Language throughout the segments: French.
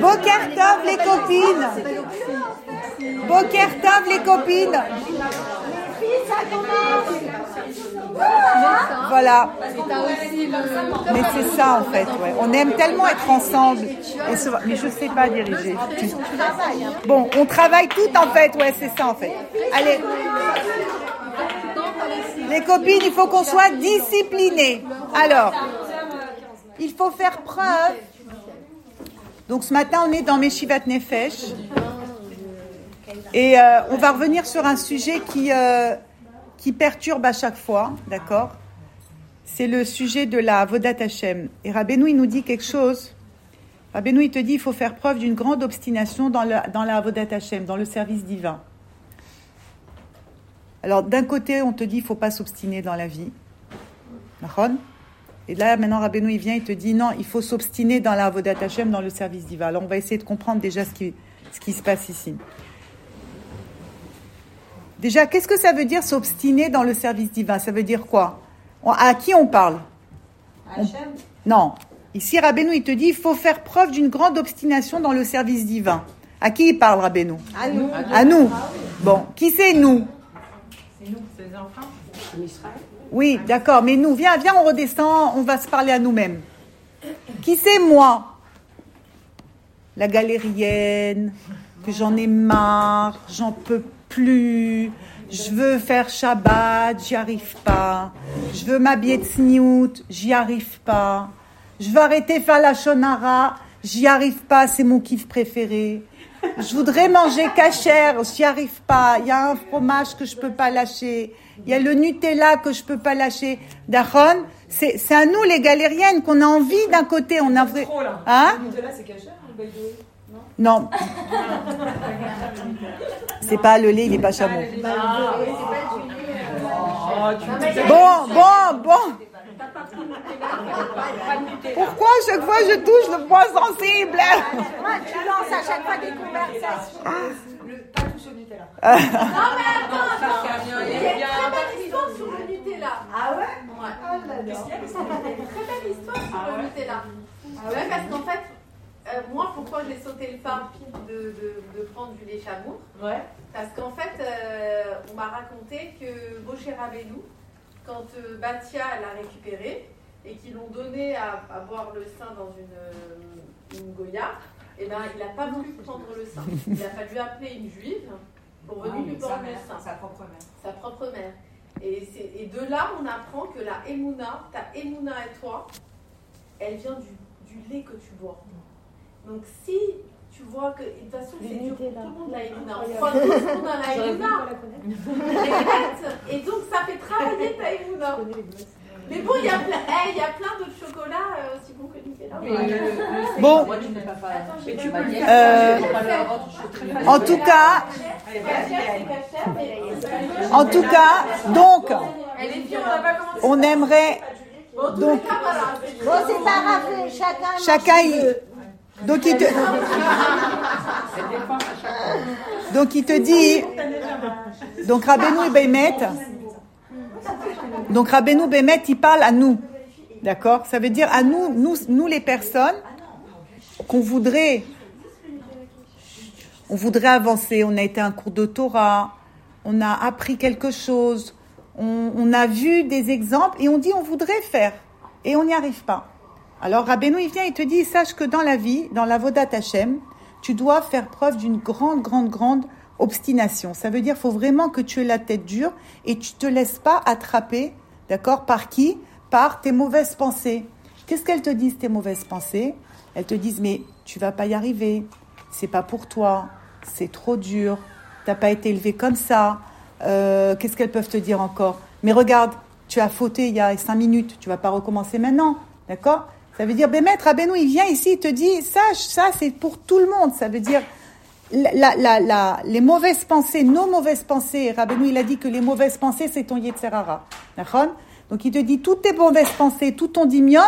Bokertov les copines. Bokertov les copines. Voilà. Mais c'est ça en fait. On aime tellement être ensemble. Mais je sais pas diriger. Bon, on travaille tout en fait. Ouais, c'est ça en fait. Allez. Les copines, il faut qu'on soit disciplinés. Alors, il faut faire preuve. Donc ce matin, on est dans Meshivat Nefesh. Et euh, on va revenir sur un sujet qui, euh, qui perturbe à chaque fois, d'accord? C'est le sujet de la Vodat Hashem. Et Rabbeinu, il nous dit quelque chose. Rabbeinu, il te dit il faut faire preuve d'une grande obstination dans, la, dans la Vodat Hashem, dans le service divin. Alors, d'un côté, on te dit il faut pas s'obstiner dans la vie. Et là, maintenant, Rabbeinu, il vient, il te dit non, il faut s'obstiner dans la Vodat Hashem, dans le service divin. Alors, on va essayer de comprendre déjà ce qui, ce qui se passe ici. Déjà, qu'est-ce que ça veut dire s'obstiner dans le service divin Ça veut dire quoi? À qui on parle? On... Non. Ici, Rabbeinu, il te dit il faut faire preuve d'une grande obstination dans le service divin. À qui il parle, Rabbeinu? À nous. À nous. Bon, qui c'est nous? C'est nous, c'est les enfants. Oui, d'accord, mais nous, viens, viens, on redescend, on va se parler à nous-mêmes. Qui c'est moi? La galérienne, que j'en ai marre, j'en peux plus, je veux faire Shabbat, j'y arrive pas, je veux m'habiller de sniout, j'y arrive pas, je veux arrêter faire la shonara, j'y arrive pas, c'est mon kiff préféré. Je voudrais manger cachère, j'y arrive pas. Il y a un fromage que je peux pas lâcher. Il y a le Nutella que je peux pas lâcher. Daron, c'est à nous les galériennes qu'on a envie d'un côté, on a vrai. Hein Nutella c'est cachère, non. C'est pas le lait, il n'est pas chameau. Bon, bon, bon. Pourquoi chaque fois je touche le point sensible? Tu lances à chaque fois des conversations. Pas toucher au Nutella. Non mais attends, il y a une très belle histoire sur le Nutella. Ah ouais? Ouais. Ah là Il y a une très belle histoire sur le Nutella. Ouais, parce qu'en fait, euh, moi, pourquoi j'ai sauté le pas de, de, de, prendre du lait chamour? Ouais. Parce qu'en fait, euh, on m'a raconté que Moshe Rabbeinu, quand euh, Batia l'a récupéré et qu'ils l'ont donné à, à, boire le sein dans une, une Goya, eh ben, il n'a pas voulu prendre le sein. Il a fallu appeler une juive pour venir lui prendre le sein. Sa propre mère. Sa propre mère. Et, et de là, on apprend que la Emouna, ta Emouna et toi, elle vient du, du lait que tu bois. Donc si tu vois que, de toute façon, c'est dur pour tout le monde la Emouna. On croit tous qu'on a la Emouna. Et donc, ça fait travailler ta Emouna. Mais bon, il y a plein, hey, y a plein d'autres chocolats euh, aussi bons que Nutella. Bon. Euh, en tout cas, en tout cas, donc, on aimerait. Donc, bon, c'est pas grave, chacun. Chacun, donc il te, donc il te dit, donc Rabbeinu Bémet, donc Rabbeinu Bémet, il parle à nous, d'accord? Ça veut dire à nous, nous, nous les personnes qu'on voudrait, on voudrait avancer. On a été un cours de Torah, on a appris quelque chose, on a vu des exemples et on dit on voudrait faire et on n'y arrive pas. Alors Rabbeinu, il vient et te dit, sache que dans la vie, dans la Vodat Hashem, tu dois faire preuve d'une grande, grande, grande obstination. Ça veut dire faut vraiment que tu aies la tête dure et tu te laisses pas attraper, d'accord, par qui? Par tes mauvaises pensées. Qu'est-ce qu'elles te disent, tes mauvaises pensées? Elles te disent, mais tu vas pas y arriver, c'est pas pour toi, c'est trop dur, t'as pas été élevé comme ça. Euh, Qu'est-ce qu'elles peuvent te dire encore? Mais regarde, tu as fauté il y a cinq minutes, tu vas pas recommencer maintenant, d'accord? Ça veut dire, Bémet, Rabbeinu, il vient ici, il te dit, sache, ça c'est pour tout le monde. Ça veut dire, les mauvaises pensées, nos mauvaises pensées, Rabbeinu, il a dit que les mauvaises pensées, c'est ton Yetzerara. Donc il te dit, toutes tes mauvaises pensées, tout ton dimion,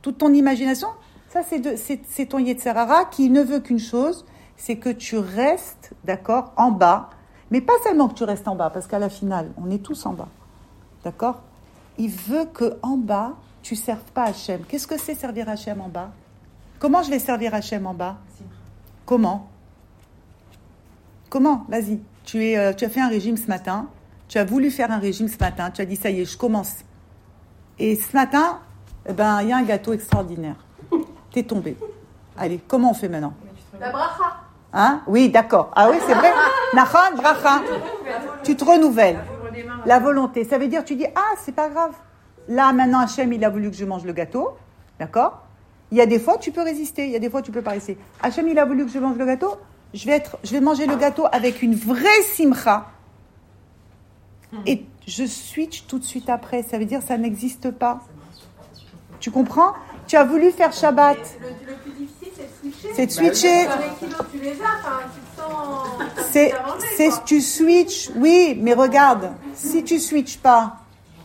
toute ton imagination, ça c'est ton Yetzerara qui ne veut qu'une chose, c'est que tu restes, d'accord, en bas. Mais pas seulement que tu restes en bas, parce qu'à la finale, on est tous en bas. D'accord? Il veut que en bas, tu ne serves pas Hachem. Qu'est-ce que c'est servir Hachem en bas? Comment je vais servir Hachem en bas? Comment? Comment? Vas-y. Tu, es, euh, tu as fait un régime ce matin. Tu as voulu faire un régime ce matin. Tu as dit, ça y est, je commence. Et ce matin, eh ben, il y a un gâteau extraordinaire. T'es tombé. Allez, comment on fait maintenant? La bracha. Hein? Oui, d'accord. Ah oui, c'est vrai. Nachon, bracha. Tu te renouvelles. La volonté. Ça veut dire, tu dis, ah, c'est pas grave. Là, maintenant, Hachem, il a voulu que je mange le gâteau. D'accord? Il y a des fois, tu peux résister. Il y a des fois, tu peux pas résister. Hachem, il a voulu que je mange le gâteau. Je vais, être, je vais manger le gâteau avec une vraie simcha. Et je switch tout de suite après. Ça veut dire, ça n'existe pas. Tu comprends? Tu as voulu faire Shabbat. Le, le plus difficile, c'est de switcher. C'est de switcher. C'est, tu switches, oui, mais regarde, si tu switches pas,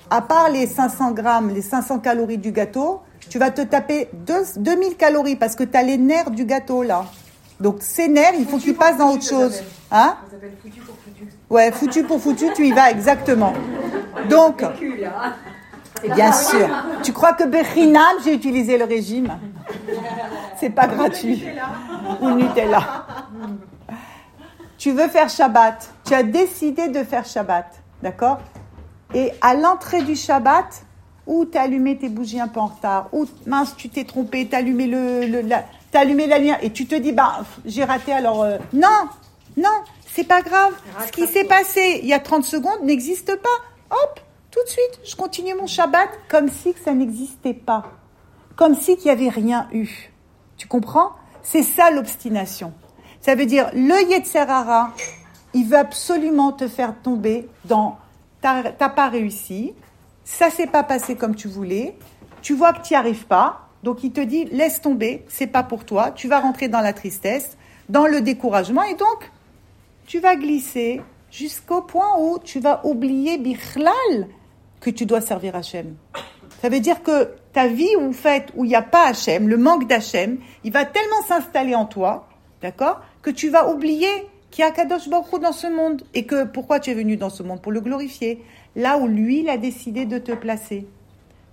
à part les 500 grammes, les 500 calories du gâteau, tu vas te taper deux- 2000 calories parce que tu as les nerfs du gâteau là. Donc ces nerfs, il faut qu'ils passent dans autre chose. Hein Ça s'appelle foutu pour foutu. Ouais, foutu pour foutu, tu y vas exactement. Donc, bien sûr. Tu crois que Bechinam, j'ai utilisé le régime? C'est pas gratuit. Ou Nutella. Tu veux faire Shabbat. Tu as décidé de faire Shabbat. D'accord? Et à l'entrée du Shabbat, ou tu as allumé tes bougies un peu en retard, ou mince, tu t'es trompé, tu as allumé, le, le- la, t'as allumé la lumière, et tu te dis, bah, j'ai raté, alors. euh, non, non, c'est pas grave. Ce qui s'est passé il y a 30 secondes n'existe pas. Hop, tout de suite, je continue mon Shabbat comme si que ça n'existait pas. Comme si qu'il n'y avait rien eu. Tu comprends? C'est ça l'obstination. Ça veut dire, le Yetzerara, il veut absolument te faire tomber dans t'as pas réussi, ça s'est pas passé comme tu voulais, tu vois que tu n'y arrives pas, donc il te dit laisse tomber, c'est pas pour toi, tu vas rentrer dans la tristesse, dans le découragement et donc tu vas glisser jusqu'au point où tu vas oublier bichlal que tu dois servir Hachem. Ça veut dire que ta vie où, où il n'y a pas Hachem, le manque d'Hachem, il va tellement s'installer en toi, d'accord, que tu vas oublier qu'il y a Kadosh Baruch dans ce monde et que pourquoi tu es venu dans ce monde? Pour le glorifier. Là où lui, il a décidé de te placer.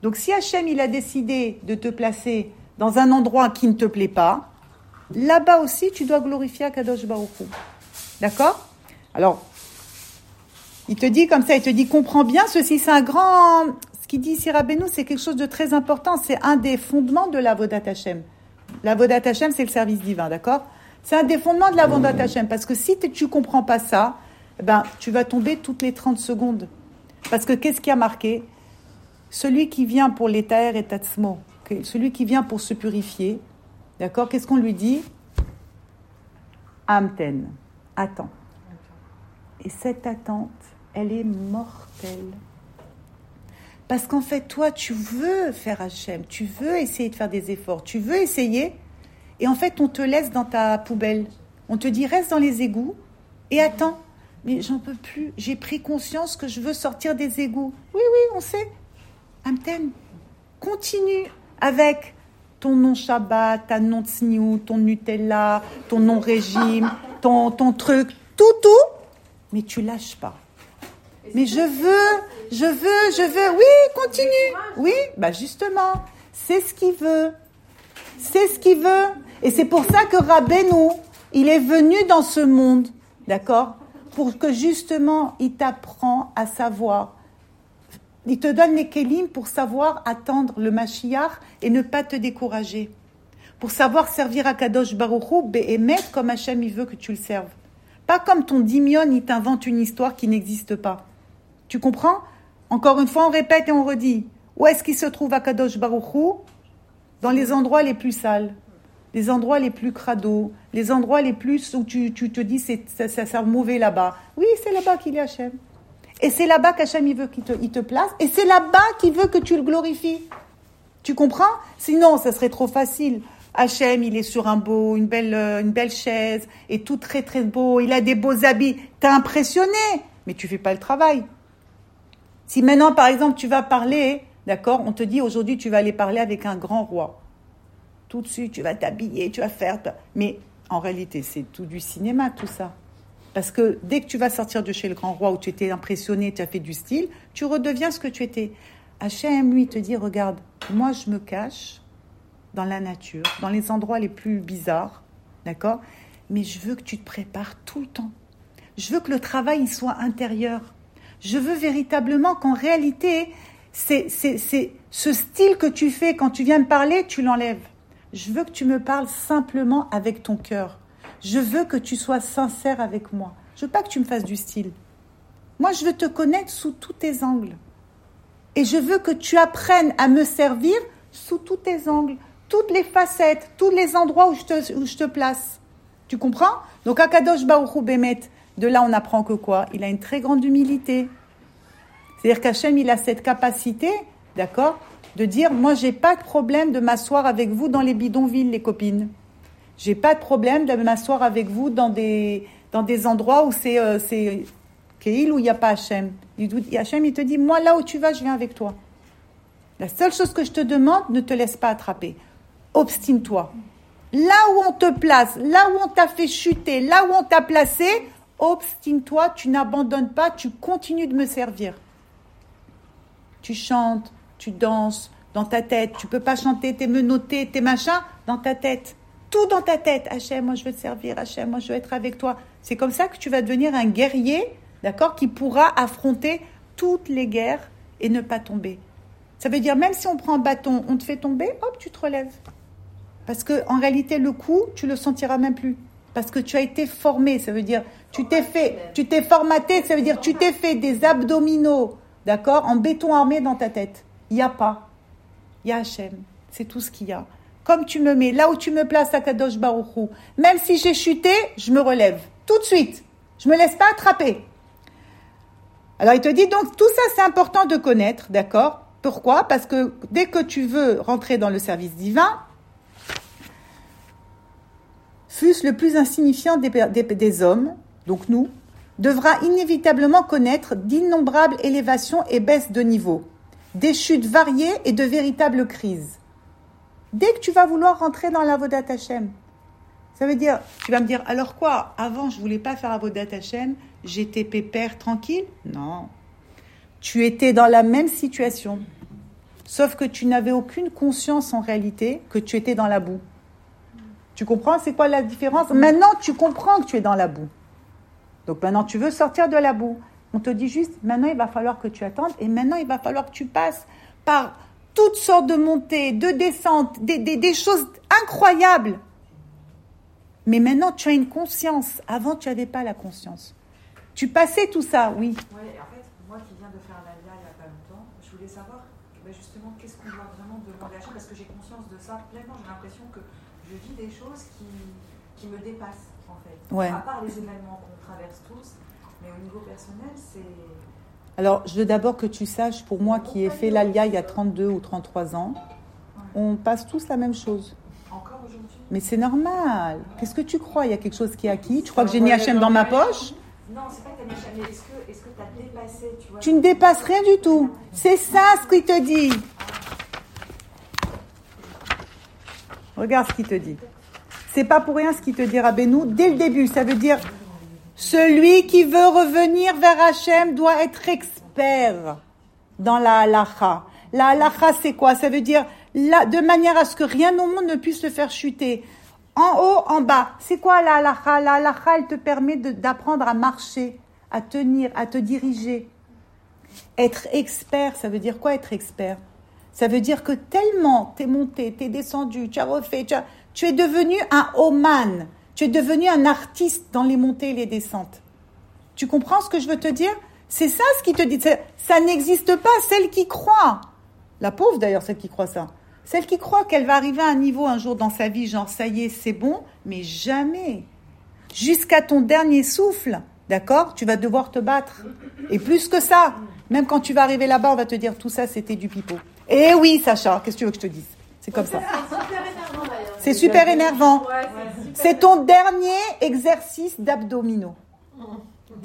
Donc si Hachem, il a décidé de te placer dans un endroit qui ne te plaît pas, là-bas aussi, tu dois glorifier Kadosh Baruch. D'accord? Alors, il te dit comme ça, il te dit, comprends bien, ceci c'est un grand... Ce qu'il dit ici Rabbeinu, c'est quelque chose de très important, c'est un des fondements de la Vodat Hashem. La Vodat Hashem, c'est le service divin, d'accord? C'est un des fondements de la Vodat Hashem, parce que si tu comprends pas ça, eh ben, tu vas tomber toutes les 30 secondes. Parce que qu'est-ce qui a marqué? Celui qui vient pour l'étaire et tatsmo, celui qui vient pour se purifier, d'accord? Qu'est-ce qu'on lui dit? Amten, attends. Et cette attente, elle est mortelle. Parce qu'en fait, toi, tu veux faire Hachem, tu veux essayer de faire des efforts, tu veux essayer, et en fait, on te laisse dans ta poubelle. On te dit, reste dans les égouts et attends. Mais j'en peux plus, j'ai pris conscience que je veux sortir des égouts. Oui, oui, on sait. Amten, continue avec ton non Shabbat, ta non tsniou, ton Nutella, ton non régime, ton, ton truc, tout, tout, mais tu lâches pas. Mais je veux, je veux, je veux. Oui, continue. Oui, bah justement, c'est ce qu'il veut. C'est ce qu'il veut. Et c'est pour ça que Rabbeinu, il est venu dans ce monde, d'accord Pour que justement, il t'apprend à savoir. Il te donne les kélim pour savoir attendre le Mashiach et ne pas te décourager. Pour savoir servir à Kadosh Baruch Hu, Behemet, comme Hachem, il veut que tu le serves. Pas comme ton dimion, il t'invente une histoire qui n'existe pas. Tu comprends? Encore une fois, on répète et on redit. Où est-ce qu'il se trouve à Kadosh Baruch Hu? Dans les endroits les plus sales, les endroits les plus crados, les endroits les plus où tu, tu te dis c'est, ça, ça mauvais là-bas. Oui, c'est là-bas qu'il est Hachem. Et c'est là-bas qu'Hachem il veut qu'il te, il te place. Et c'est là-bas qu'il veut que tu le glorifies. Tu comprends? Sinon, ça serait trop facile. Hachem, il est sur un beau, une belle, euh, une belle chaise, et tout très très beau. Il a des beaux habits. T'es impressionné, mais tu fais pas le travail. Si maintenant, par exemple, tu vas parler, d'accord, on te dit aujourd'hui tu vas aller parler avec un grand roi. Tout de suite, tu vas t'habiller, tu vas faire. Mais en réalité, c'est tout du cinéma, tout ça. Parce que dès que tu vas sortir de chez le grand roi où tu étais impressionné, tu as fait du style, tu redeviens ce que tu étais. Hachem, lui, te dit regarde, moi je me cache dans la nature, dans les endroits les plus bizarres, d'accord? Mais je veux que tu te prépares tout le temps. Je veux que le travail il soit intérieur. Je veux véritablement qu'en réalité, c'est ce style que tu fais quand tu viens me parler, tu l'enlèves. Je veux que tu me parles simplement avec ton cœur. Je veux que tu sois sincère avec moi. Je veux pas que tu me fasses du style. Moi, je veux te connaître sous tous tes angles. Et je veux que tu apprennes à me servir sous tous tes angles, toutes les facettes, tous les endroits où je te, où je te place. Tu comprends? Donc, Akadosh Baruch de là, on apprend que quoi? Il a une très grande humilité. C'est-à-dire qu'Hachem, il a cette capacité, d'accord, de dire Moi, j'ai pas de problème de m'asseoir avec vous dans les bidonvilles, les copines. J'ai pas de problème de m'asseoir avec vous dans des, dans des endroits où c'est euh, où il n'y a pas Hachem. Hachem, il te dit, moi, là où tu vas, je viens avec toi. La seule chose que je te demande, ne te laisse pas attraper. Obstine-toi. Là où on te place, là où on t'a fait chuter, là où on t'a placé, obstine-toi, tu n'abandonnes pas, tu continues de me servir. Tu chantes, tu danses dans ta tête. Tu peux pas chanter tes menottés, tes machins dans ta tête. Tout dans ta tête. Hachem, moi je veux te servir. Hachem, moi je veux être avec toi. C'est comme ça que tu vas devenir un guerrier d'accord, qui pourra affronter toutes les guerres et ne pas tomber. Ça veut dire, même si on prend un bâton, on te fait tomber, hop, tu te relèves. Parce que en réalité, le coup, tu le sentiras même plus. Parce que tu as été formé, ça veut dire, tu t'es fait, tu t'es formaté, ça veut dire, tu t'es fait des abdominaux, d'accord, en béton armé dans ta tête. Il n'y a pas. Il y a. C'est tout ce qu'il y a. Comme tu me mets, là où tu me places à Kadosh Baruchou, même si j'ai chuté, je me relève. Tout de suite. Je me laisse pas attraper. Alors il te dit donc tout ça c'est important de connaître, d'accord? Pourquoi? Parce que dès que tu veux rentrer dans le service divin, fût-ce le plus insignifiant des, des, hommes, donc nous, devra inévitablement connaître d'innombrables élévations et baisses de niveau, des chutes variées et de véritables crises. Dès que tu vas vouloir rentrer dans la Vodat Hashem, ça veut dire, tu vas me dire, alors quoi Avant, je voulais pas faire Avodat Hashem, j'étais pépère, tranquille? Non. Tu étais dans la même situation, sauf que tu n'avais aucune conscience en réalité que tu étais dans la boue. Tu comprends? C'est quoi la différence? Maintenant, tu comprends que tu es dans la boue. Donc maintenant, tu veux sortir de la boue. On te dit juste, maintenant, il va falloir que tu attendes et maintenant, il va falloir que tu passes par toutes sortes de montées, de descentes, des, des choses incroyables mais maintenant, tu as une conscience. Avant, tu n'avais pas la conscience. Tu passais tout ça, oui. Oui, en fait, moi qui viens de faire l'ALIA il n'y a pas longtemps, je voulais savoir ben justement qu'est-ce qu'on doit vraiment demander à Hachem parce que j'ai conscience de ça pleinement. J'ai l'impression que je vis des choses qui, qui me dépassent, en fait. Ouais. À part les événements qu'on traverse tous, mais au niveau personnel, c'est. Alors, je veux d'abord que tu saches, pour moi qui ai fait l'ALIA il y a 32 ou 33 ans, on passe tous la même chose. Mais c'est normal. Qu'est-ce que tu crois? Il y a quelque chose qui est acquis? Tu crois que j'ai mis Hachem dans ma poche? Non, c'est pas que tu as mis mais est-ce que tu as dépassé tu, vois, tu ne dépasses rien du tout. C'est ça ce qu'il te dit. Regarde ce qu'il te dit. C'est pas pour rien ce qu'il te dit Rabbeinu dès le début. Ça veut dire celui qui veut revenir vers Hachem doit être expert dans la halacha. La halacha, c'est quoi? Ça veut dire de manière à ce que rien au monde ne puisse le faire chuter. En haut, en bas. C'est quoi la halakha La halakha, elle te permet d'apprendre à marcher, à tenir, à te diriger. Être expert, ça veut dire quoi être expert? Ça veut dire que tellement t'es monté, t'es descendu, tu as refait, tu, tu es devenu un oman, tu es devenu un artiste dans les montées et les descentes. Tu comprends ce que je veux te dire? C'est ça ce qui te dit. Ça, ça n'existe pas, celle qui croit. La pauvre d'ailleurs, celle qui croit ça. Celle qui croit qu'elle va arriver à un niveau un jour dans sa vie, genre ça y est, c'est bon, mais jamais. Jusqu'à ton dernier souffle, d'accord? Tu vas devoir te battre. Et plus que ça, même quand tu vas arriver là-bas, on va te dire tout ça, c'était du pipeau. Eh oui, Sacha, qu'est-ce que tu veux que je te dise? C'est comme ça. C'est super énervant. C'est ton dernier exercice d'abdominaux.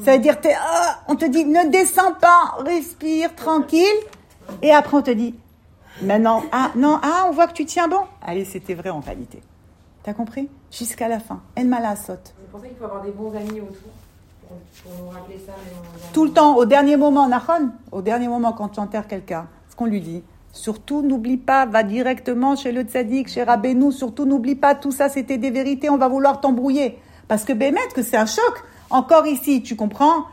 Ça veut dire, ah, on te dit, ne descends pas, respire, tranquille. Et après, on te dit, Maintenant, ah, non, ah, on voit que tu tiens bon. Allez, c'était vrai en réalité. T'as compris? Jusqu'à la fin. En mala C'est pour ça qu'il faut avoir des bons amis autour. Pour, nous rappeler ça. Tout le temps, au dernier moment, Nahon, au dernier moment, quand tu enterres quelqu'un, ce qu'on lui dit, Surtout, n'oublie pas, va directement chez le tzaddik, chez Rabbeinu. Surtout, n'oublie pas, tout ça, c'était des vérités. On va vouloir t'embrouiller. Parce que Bémet, que c'est un choc. Encore ici, tu comprends?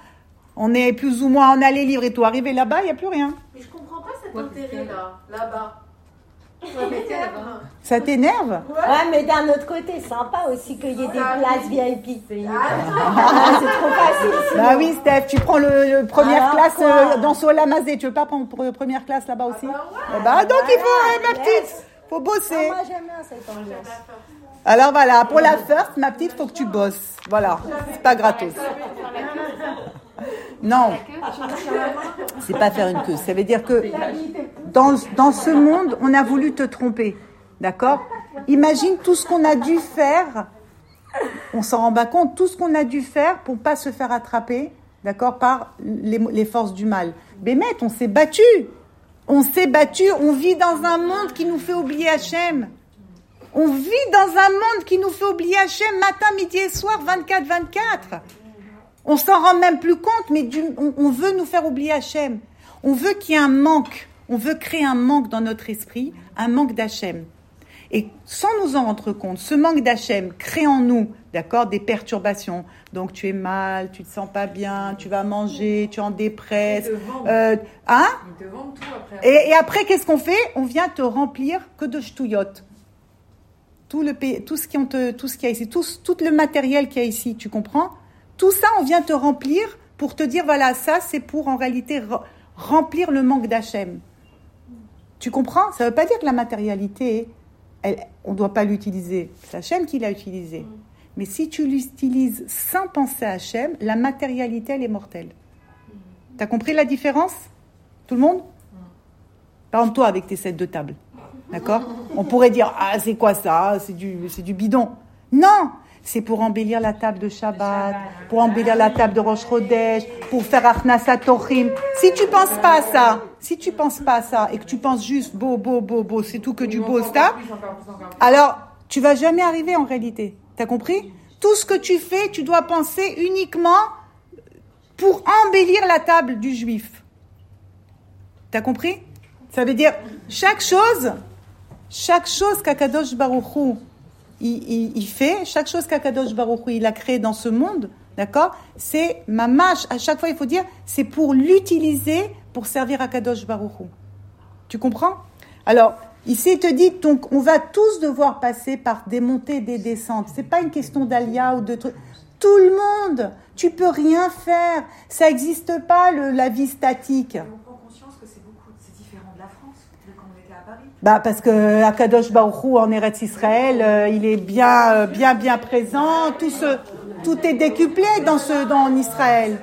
On est plus ou moins, on a les livres et tout. Arrivé là-bas, il n'y a plus rien. Mais je comprends pas cet intérêt-là, là-bas. Ça t'énerve Ouais, mais d'un autre côté, sympa aussi qu'il y ait des Ah, places oui. VIP. Ah, Ah, c'est trop facile. sinon. Bah oui, Steph, tu prends le, le première Alors classe euh, dans Sola Mazé. Tu veux pas prendre pour- première classe là-bas aussi bah ouais. Eh bah, donc il faut, eh, ma yes. petite, faut Ah, bosser. moi, j'aime bien cette ambiance. Alors voilà, pour la first, ma petite, faut que tu bosses. Voilà, c'est pas gratos. Non, c'est pas faire une queue. Ça veut dire que dans, dans ce monde, on a voulu te tromper. D'accord? Imagine tout ce qu'on a dû faire. On s'en rend pas compte, tout ce qu'on a dû faire pour pas se faire attraper, d'accord, par les, les forces du mal. Bémet, on s'est battu. On s'est battu. On vit dans un monde qui nous fait oublier Hachem. On vit dans un monde qui nous fait oublier Hachem matin, midi et soir, 24-24. On s'en rend même plus compte, mais du- on, on veut nous faire oublier Hachem. On veut qu'il y ait un manque. On veut créer un manque dans notre esprit, un manque d'Hachem. Et sans nous en rendre compte, ce manque d'Hachem crée en nous, d'accord, des perturbations. Donc tu es mal, tu te sens pas bien, tu vas manger, tu es en dépresse. Ils te vendent. Euh, hein? Tout après. et, et après, qu'est-ce qu'on fait? On vient te remplir que de ch'touillottes. Tout, le, tout ce qui ont te- tout ce qu'il y a ici, tout, tout le matériel qu'il y a ici, tu comprends? Tout ça, on vient te remplir pour te dire, voilà, ça, c'est pour en réalité re- remplir le manque d'Hachem. Tu comprends? Ça ne veut pas dire que la matérialité, elle- on ne doit pas l'utiliser. C'est Hachem qui l'a utilisée. Mais si tu l'utilises sans penser à Hachem, la matérialité, elle est mortelle. Tu as compris la différence? Tout le monde? Par exemple, toi, avec tes sets de table. D'accord? On pourrait dire, ah, c'est quoi ça? C'est du, c'est du bidon. Non C'est pour embellir la table de Shabbat, pour embellir la table de Rosh Chodesh, pour faire Achnasat Torim. Si tu penses pas à ça, si tu penses pas à ça, et que tu penses juste beau, beau, beau, beau, c'est tout que du beau stuff, alors tu vas jamais arriver en réalité. T'as compris? Tout ce que tu fais, tu dois penser uniquement pour embellir la table du juif. T'as compris? Ça veut dire chaque chose, chaque chose qu'Akadosh Baruchou il, fait, chaque chose qu'Akadosh Baruchou il a créé dans ce monde, d'accord? C'est ma mâche. À chaque fois, il faut dire, c'est pour l'utiliser pour servir Akadosh Baruchou. Tu comprends? Alors, ici, il te dit, donc, on va tous devoir passer par des montées des descentes. C'est pas une question d'alia ou de trucs. Tout le monde, tu peux rien faire. Ça n'existe pas, le- la vie statique. Et on prend conscience que c'est beaucoup, c'est différent de la France, de quand on était à Paris. Bah parce que Akadosh Baruchou en Eretz Israël, euh, il est bien, euh, bien, bien présent. Tout ce, tout est décuplé dans ce, dans Israël.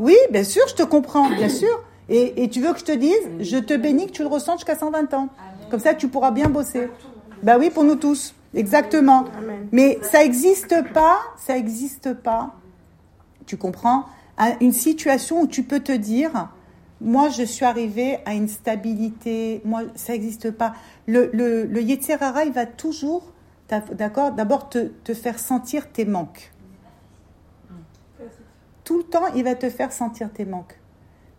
Oui, bien sûr, je te comprends, bien sûr. Et, et tu veux que je te dise, je te bénis que tu le ressens jusqu'à 120 ans. Comme ça, tu pourras bien bosser. Bah oui, pour nous tous, exactement. Mais ça n'existe pas, ça n'existe pas. Tu comprends Un- Une situation où tu peux te dire, moi, je suis arrivé à une stabilité. Moi, ça n'existe pas. Le, le, le il va toujours, t'as- d'accord, d'abord te, faire sentir tes manques. Tout le temps, il va te faire sentir tes manques.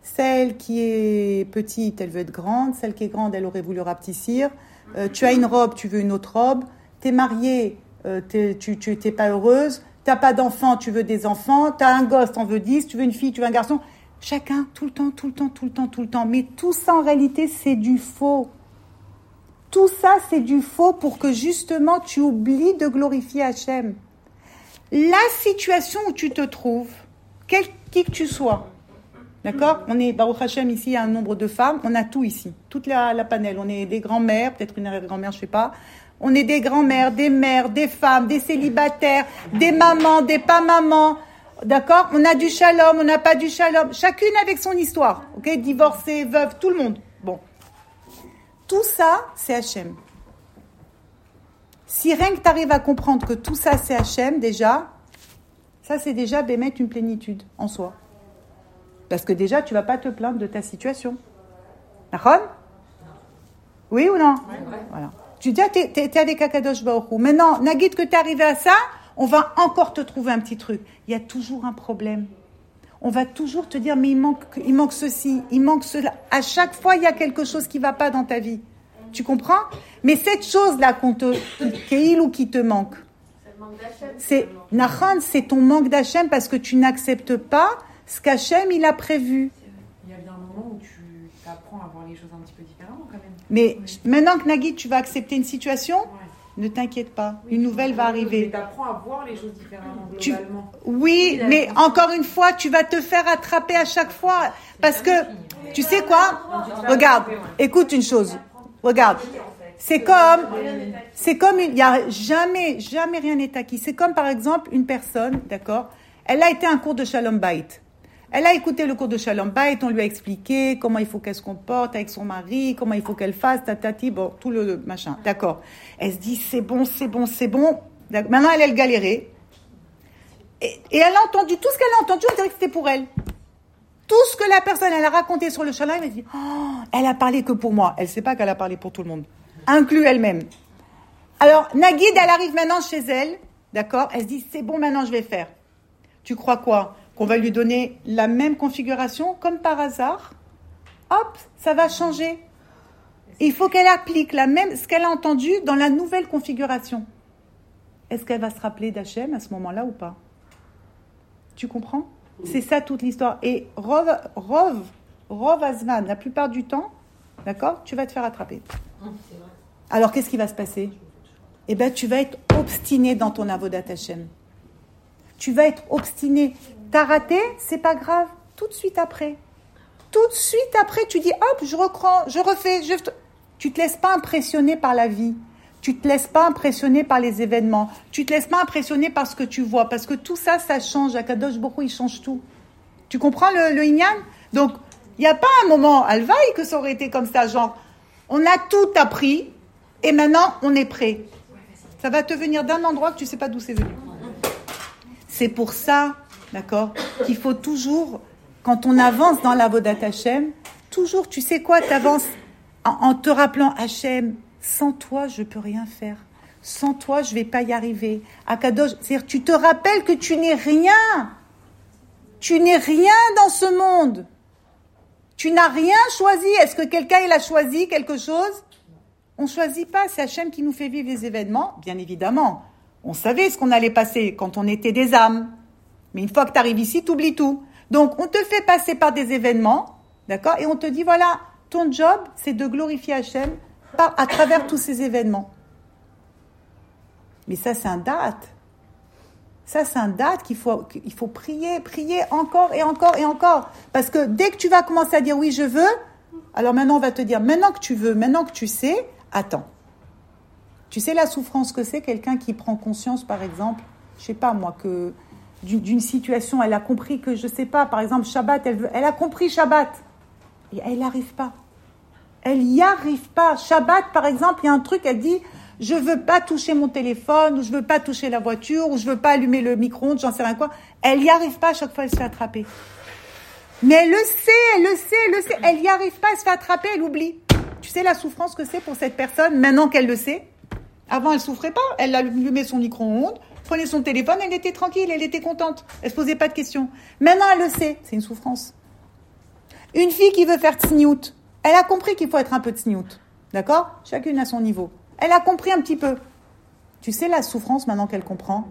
Celle qui est petite, elle veut être grande. Celle qui est grande, elle aurait voulu rapetissir. Euh, tu as une robe, tu veux une autre robe. Tu es mariée, euh, t'es- tu n'es pas heureuse. Tu pas d'enfants, tu veux des enfants. Tu as un gosse, tu en veux 10. Tu veux une fille, tu veux un garçon. Chacun, tout le temps, tout le temps, tout le temps, tout le temps. Mais tout ça, en réalité, c'est du faux. Tout ça, c'est du faux pour que justement tu oublies de glorifier Hachem. La situation où tu te trouves, quel qui que tu sois, d'accord? On est, Baruch Hashem, ici, il y a un nombre de femmes, on a tout ici, toute la, la panel. On est des grands-mères, peut-être une arrière-grand-mère, je sais pas. On est des grands-mères, des mères, des femmes, des célibataires, des mamans, des pas mamans. D'accord On a du shalom, on n'a pas du shalom. Chacune avec son histoire. Ok Divorcée, veuve, tout le monde. Bon. Tout ça, c'est Hachem. Si rien que tu arrives à comprendre que tout ça, c'est Hachem, déjà, ça, c'est déjà bémettre une plénitude en soi. Parce que déjà, tu vas pas te plaindre de ta situation. D'accord Oui ou non Voilà. Tu dis, ah, t'es, t'es- t'es avec Akadosh Baruch. Maintenant, Nagid, que t'es arrivé à ça, on va encore te trouver un petit truc. Il y a toujours un problème. on va toujours te dire, mais il manque, il manque ceci, il manque cela. À chaque fois, il y a quelque chose qui va pas dans ta vie. Tu comprends? Mais cette chose-là qu'on te, qui ou qui te manque, C'est le manque d'Hachem. c'est Nachan, c'est ton manque d'Hachem parce que tu n'acceptes pas ce qu'Hachem il a prévu. Il y a bien un moment où tu apprends à voir les choses un petit peu différemment quand même. Mais maintenant que Nagui, tu vas accepter une situation, Ouais. Ne t'inquiète pas, une nouvelle va Mais arriver. t'apprends à voir les choses différemment, Tu-. Oui, mais encore une fois, tu vas te faire attraper à chaque fois. Parce que, tu sais quoi Regarde, écoute une chose. Regarde. C'est comme, c'est comme, une- il n'y a jamais, jamais rien n'est acquis. C'est comme par exemple une personne, d'accord Elle a été un cours de Shalom Bait. Elle a écouté le cours de Shalom Bait, on lui a expliqué comment il faut qu'elle se comporte avec son mari, comment il faut qu'elle fasse, tatati, bon, tout le machin, d'accord. Elle se dit, c'est bon, c'est bon, c'est bon. Maintenant, elle, elle galérait. Et, et elle a entendu, tout ce qu'elle a entendu, on dirait que c'était pour elle. Tout ce que la personne, elle a raconté sur le Shalom, elle dit, oh, elle a parlé que pour moi. Elle ne sait pas qu'elle a parlé pour tout le monde, inclus elle-même. Alors, Nagid, elle arrive maintenant chez elle, d'accord Elle se dit, c'est bon, maintenant je vais faire. Tu crois quoi? Qu'on va lui donner la même configuration, comme par hasard Hop, ça va changer. Il faut qu'elle applique la même, ce qu'elle a entendu dans la nouvelle configuration. Est-ce qu'elle va se rappeler d'Hachem à ce moment-là ou pas? Tu comprends? C'est ça toute l'histoire. Et Rov, Rov, Rov Azman, la plupart du temps, d'accord, tu vas te faire attraper. Alors qu'est-ce qui va se passer? Eh bien, tu vas être obstiné dans ton avodat Hachem. Tu vas être obstiné. T'as raté, c'est pas grave. Tout de suite après. Tout de suite après, tu dis hop, je reprends, je refais. Je... Tu te laisses pas impressionner par la vie. Tu te laisses pas impressionner par les événements. Tu te laisses pas impressionner par ce que tu vois. Parce que tout ça, ça change. Akadosh Boko, il change tout. Tu comprends le, le Donc, il n'y a pas un moment, Alvaï, que ça aurait été comme ça. Genre, on a tout appris et maintenant, on est prêt. Ça va te venir d'un endroit que tu sais pas d'où c'est venu. C'est pour ça, d'accord, qu'il faut toujours, quand on avance dans la Vodat Hachem, toujours, tu sais quoi, tu en, te rappelant Hachem, sans toi, je peux rien faire. Sans toi, je vais pas y arriver. Akadosh, c'est-à-dire, tu te rappelles que tu n'es rien. Tu n'es rien dans ce monde. Tu n'as rien choisi. Est-ce que quelqu'un il a choisi quelque chose? On choisit pas. C'est Hachem qui nous fait vivre les événements, bien évidemment. On savait ce qu'on allait passer quand on était des âmes. Mais une fois que tu arrives ici, tu oublies tout. Donc, on te fait passer par des événements, d'accord Et on te dit, voilà, ton job, c'est de glorifier Hachem à travers tous ces événements. Mais ça, c'est un date. Ça, c'est un date qu'il faut, faut prier, prier encore et encore et encore. Parce que dès que tu vas commencer à dire oui, je veux, alors maintenant, on va te dire, maintenant que tu veux, maintenant que tu sais, attends. Tu sais la souffrance que c'est quelqu'un qui prend conscience, par exemple, je sais pas moi, que d'une situation, elle a compris que, je sais pas, par exemple, Shabbat, elle, veut, elle a compris Shabbat. Et elle n'y arrive pas. Elle n'y arrive pas. Shabbat, par exemple, il y a un truc, elle dit, je veux pas toucher mon téléphone, ou je veux pas toucher la voiture, ou je veux pas allumer le micro-ondes, j'en sais rien quoi. Elle n'y arrive pas, à chaque fois, elle se fait attraper. Mais elle le sait, elle le sait, elle le sait. Elle n'y arrive pas, elle se fait attraper, elle oublie. Tu sais la souffrance que c'est pour cette personne, maintenant qu'elle le sait Avant, elle souffrait pas. Elle allumait son micro-ondes, prenait son téléphone, elle était tranquille, elle était contente. Elle se posait pas de questions. Maintenant, elle le sait. C'est une souffrance. Une fille qui veut faire tsniout, elle a compris qu'il faut être un peu tsniout. D'accord? Chacune à son niveau. Elle a compris un petit peu. Tu sais la souffrance maintenant qu'elle comprend?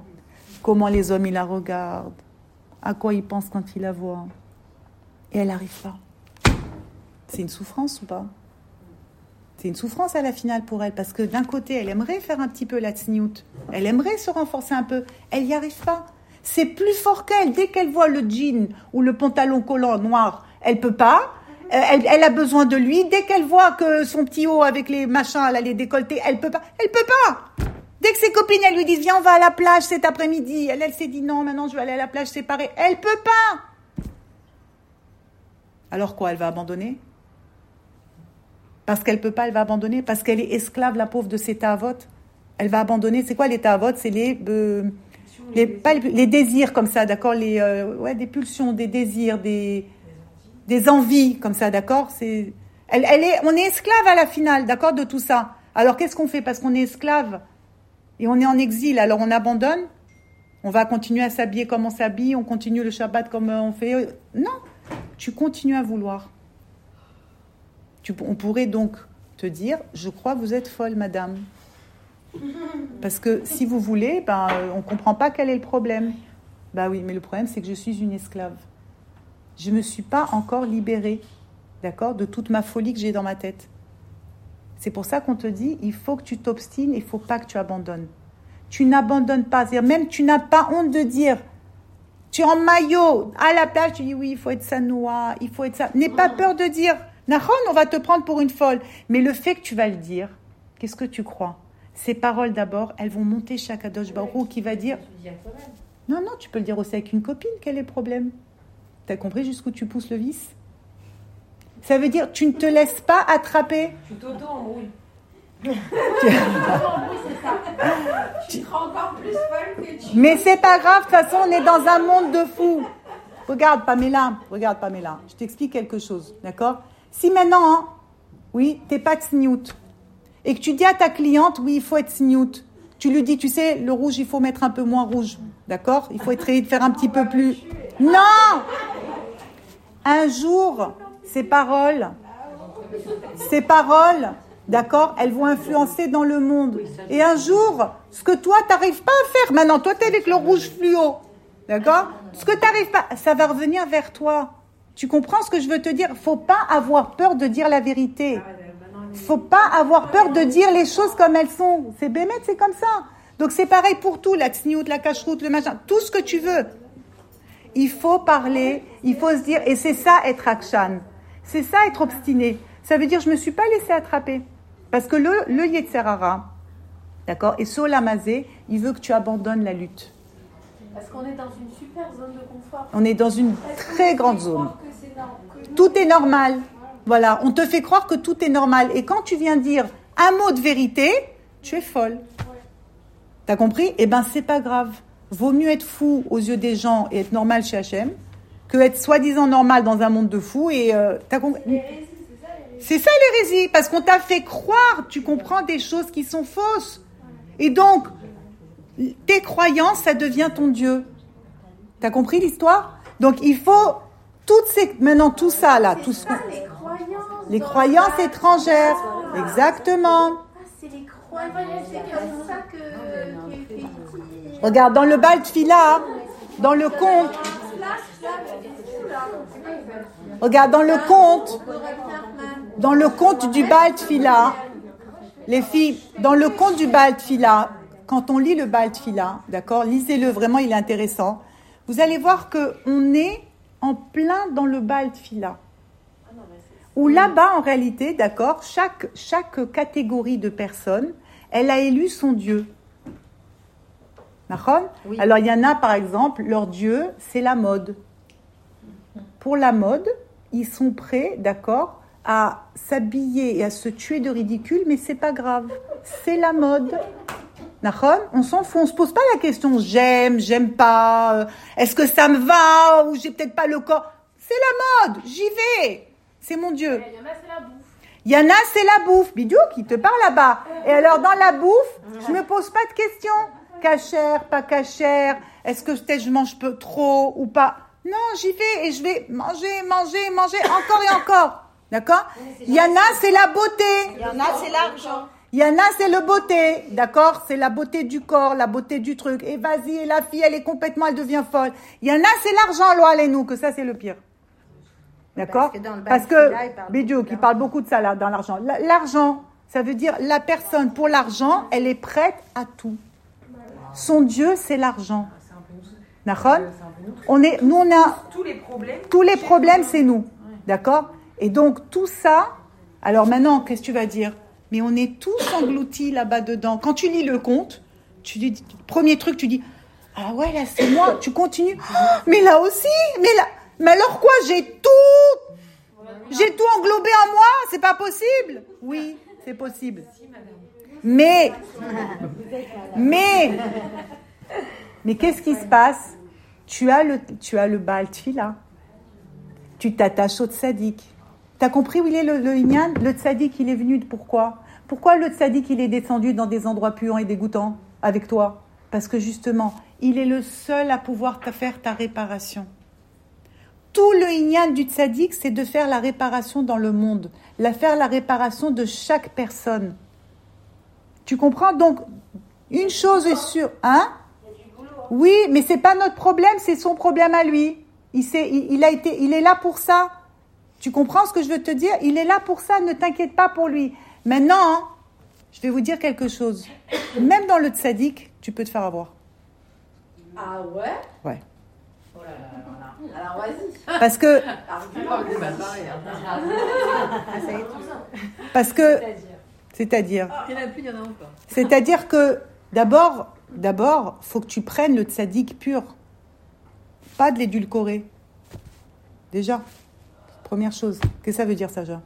Comment les hommes, ils la regardent À quoi ils pensent quand ils la voient Et elle n'arrive pas. C'est une souffrance ou pas? C'est une souffrance à la finale pour elle. Parce que d'un côté, elle aimerait faire un petit peu la tsniout. Elle aimerait se renforcer un peu. Elle n'y arrive pas. C'est plus fort qu'elle. Dès qu'elle voit le jean ou le pantalon collant noir, elle peut pas. Euh, Elle, a besoin de lui. Dès qu'elle voit que son petit haut avec les machins, elle a les décolletés, elle peut pas. Elle peut pas. Dès que ses copines, elles lui disent, viens, on va à la plage cet après-midi. Elle, elle s'est dit, non, maintenant, je vais aller à la plage séparée. Elle peut pas. Alors quoi, elle va abandonner? Parce qu'elle peut pas, elle va abandonner. Parce qu'elle est esclave, la pauvre, de ses tavotes. Elle va abandonner. C'est quoi les tavotes? C'est les, euh, les, pas les, les désirs comme ça, d'accord? Les, euh, ouais, des pulsions, des désirs, des des envies comme ça, d'accord? C'est, elle, elle est, on est esclave à la finale, d'accord, de tout ça. Alors qu'est-ce qu'on fait? Parce qu'on est esclave et on est en exil, alors on abandonne On va continuer à s'habiller comme on s'habille, on continue le Shabbat comme on fait. Non, tu continues à vouloir. On pourrait donc te dire, je crois que vous êtes folle, madame. Parce que si vous voulez, ben, euh, on ne comprend pas quel est le problème. Bah oui, mais le problème, c'est que je suis une esclave. Je ne me suis pas encore libérée, d'accord, de toute ma folie que j'ai dans ma tête. C'est pour ça qu'on te dit, il faut que tu t'obstines, il faut pas que tu abandonnes. Tu n'abandonnes pas. C'est-à-dire, même tu n'as pas honte de dire, tu es en maillot, à la plage, tu dis oui, il faut être sanoua, il faut être ça. N'aie pas peur de dire, Nahon, on va te prendre pour une folle. Mais le fait que tu vas le dire, qu'est-ce que tu crois? Ces paroles d'abord, elles vont monter chez Akadosh Baruch qui va dire, non, non, tu peux le dire aussi avec une copine, quel est le problème? T'as compris jusqu'où tu pousses le vice? Ça veut dire, tu ne te laisses pas attraper. Tu t'auto-embrouilles. Tu te rends encore plus folle que tu. Mais c'est pas grave, de toute façon, on est dans un monde de fous. Regarde, Pamela, regarde, Pamela, je t'explique quelque chose, d'accord? Si maintenant, hein, oui, t'es pas tsniout, et que tu dis à ta cliente, oui, il faut être tsniout, tu lui dis, tu sais, le rouge, il faut mettre un peu moins rouge, d'accord? Il faut essayer de faire un petit peu plus. Non Un jour, ces paroles, ces paroles, d'accord, elles vont influencer dans le monde. Et un jour, ce que toi, t'arrives pas à faire, maintenant, toi, tu es avec le rouge fluo, d'accord? Ce que tu n'arrives pas, ça va revenir vers toi. Tu comprends ce que je veux te dire? Faut pas avoir peur de dire la vérité. Faut pas avoir peur de dire les choses comme elles sont. C'est bémet, c'est comme ça. Donc c'est pareil pour tout, la tsniout, la cacheroute, le machin, tout ce que tu veux. Il faut parler, il faut se dire, et c'est ça être akshan. C'est ça être obstiné. Ça veut dire, je me suis pas laissé attraper. Parce que le, le Yetzerara, d'accord, et Solamazé, il veut que tu abandonnes la lutte. Parce qu'on est dans une super zone de confort? On est dans une très grande zone. Tout est normal. Voilà, on te fait croire que tout est normal. Et quand tu viens dire un mot de vérité, tu es folle. T'as compris? Eh ben, c'est pas grave. Vaut mieux être fou aux yeux des gens et être normal chez Hachem que être soi-disant normal dans un monde de fous. Et euh, t'as compris? L'hérésie, c'est ça, l'hérésie. C'est ça l'hérésie, parce qu'on t'a fait croire, tu comprends des choses qui sont fausses. Et donc, tes croyances, ça devient ton Dieu. T'as compris l'histoire? Donc il faut toutes ces maintenant tout ça là, tout ce les croyances. les croyances la- étrangères, Ah, exactement. C'est les croyances, c'est comme ça que ici. Regarde dans le bal de fila, dans le conte. Regarde dans le conte, dans le conte du bal de fila. Les filles, dans le conte du bal de fila, quand on lit le bal de fila, d'accord, lisez-le vraiment, il est intéressant. Vous allez voir que on est en plein dans le bal de fila. Où là-bas, en réalité, d'accord, chaque, chaque catégorie de personnes, elle a élu son Dieu. Oui. Alors, il y en a, par exemple, leur Dieu, c'est la mode. Pour la mode, ils sont prêts, d'accord, à s'habiller et à se tuer de ridicule, mais c'est pas grave. C'est la mode. On s'en fout, on se pose pas la question j'aime, j'aime pas, euh, est-ce que ça me va ou j'ai peut-être pas le corps. C'est la mode, j'y vais. C'est mon Dieu. Il y en a, c'est la bouffe. Il y en a, c'est la bouffe. Bidou qui te parle là-bas. Et alors, dans la bouffe, je me pose pas de questions. Cachère, pas cachère. Est-ce que peut-être je mange peu trop ou pas? Non, j'y vais et je vais manger, manger, manger encore et encore. D'accord? Il y en a, c'est la beauté. Il y en a, c'est l'argent. Il y en a, c'est le beauté, d'accord? C'est la beauté du corps, la beauté du truc. Et vas-y, et la fille, elle est complètement, elle devient folle. Il y en a, c'est l'argent, loi, les nous, que ça, c'est le pire. D'accord? Parce que dans le Parce Bafila, que, Bédio, qui parle beaucoup de ça, là, dans l'argent. La- L'argent, ça veut dire la personne, pour l'argent, elle est prête à tout. Son Dieu, c'est l'argent. D'accord? On est, nous, on a, Tous les problèmes. tous les problèmes, c'est nous. D'accord? Et donc, tout ça, alors maintenant, qu'est-ce que tu vas dire? Mais on est tous engloutis là-bas dedans. Quand tu lis le conte, tu dis, premier truc, tu dis, ah ouais, là, c'est moi. Tu continues. Ah, mais là aussi, mais là, mais alors quoi J'ai tout, j'ai tout englobé en moi. C'est pas possible. Oui, c'est possible. Mais, mais, mais qu'est-ce qui se passe? Tu as le, tu as le Baal Tfila. Tu t'attaches au tzaddik. T'as compris où il est le, le Le tzaddik, il est venu pourquoi? Pourquoi le tzaddik, il est descendu dans des endroits puants et dégoûtants avec toi? Parce que justement, il est le seul à pouvoir te faire ta réparation. Tout le inyan du tzaddik, c'est de faire la réparation dans le monde, la faire la réparation de chaque personne. Tu comprends? Donc, une chose est sûre, hein? Oui, mais c'est pas notre problème, c'est son problème à lui. Il a été, il est là pour ça. Tu comprends ce que je veux te dire? Il est là pour ça, ne t'inquiète pas pour lui. Maintenant, hein, je vais vous dire quelque chose. Même dans le tzaddik, tu peux te faire avoir. Ah ouais? Ouais. Oh là là, alors là. Alors vas-y. Parce que, Argument. parce que, c'est-à-dire, Il n'y en a plus, il y en a encore. c'est-à-dire que d'abord, d'abord, faut que tu prennes le tzaddik pur, pas de l'édulcoré. Déjà, première chose. Qu'est-ce que ça veut dire, Saja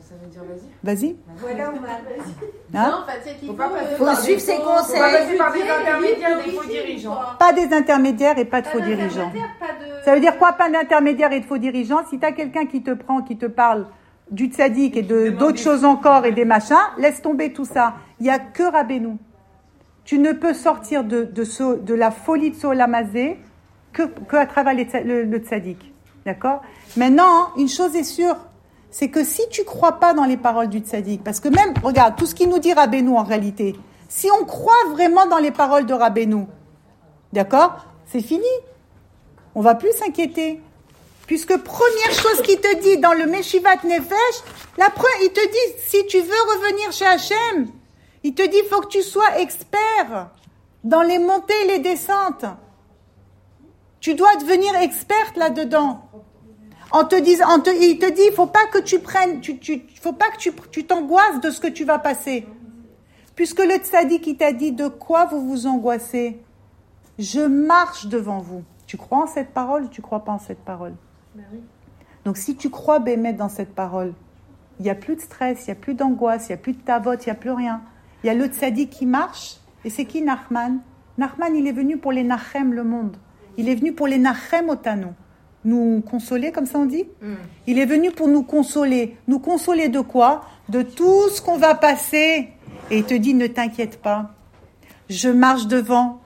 ça veut dire vas-y. Vas-y. Voilà, on Hein non, qu'il Faut faut, pas passer euh, Faut suivre des ses faux- conseils. faut pas passer par des intermédiaires, des faux dirigeants. Pas des intermédiaires et pas de Pas faux dirigeants. d'intermédiaire, pas de- Ça veut dire quoi, pas d'intermédiaire et de faux dirigeants? Si tu as quelqu'un qui te prend, qui te parle du tzaddik et de d'autres choses encore et des machins, laisse tomber tout ça. Il n'y a que Rabbeinu. Tu ne peux sortir de, de, la folie de Solamazé que, que à travers les tza- le, le tzaddik. D'accord? Maintenant, une chose est sûre, c'est que si tu crois pas dans les paroles du tzaddik, parce que même, regarde, tout ce qu'il nous dit Rabbeinu en réalité, si on croit vraiment dans les paroles de Rabbeinu, d'accord C'est fini. On va plus s'inquiéter. Puisque première chose qu'il te dit dans le Meshivat Nefesh, la il te dit, si tu veux revenir chez Hachem, il te dit, faut que tu sois expert dans les montées et les descentes. Tu dois devenir experte là-dedans. En te disant, en te- il te dit, il faut pas que tu prennes, tu, tu, faut pas que tu, tu t'angoisses de ce que tu vas passer. Puisque le tzaddik, il t'a dit, de quoi vous vous angoissez? Je marche devant vous. Tu crois en cette parole ou tu crois pas en cette parole? Donc si tu crois Bémet dans cette parole, il n'y a plus de stress, il n'y a plus d'angoisse, il n'y a plus de tavote, il n'y a plus rien. Il y a le tzaddik qui marche. Et c'est qui Nachman Nachman, il est venu pour les Nachem, le monde. Il est venu pour les Nachem Otanu. Nous consoler, comme ça on dit Il est venu pour nous consoler. Nous consoler de quoi? De tout ce qu'on va passer. Et il te dit, ne t'inquiète pas. Je marche devant.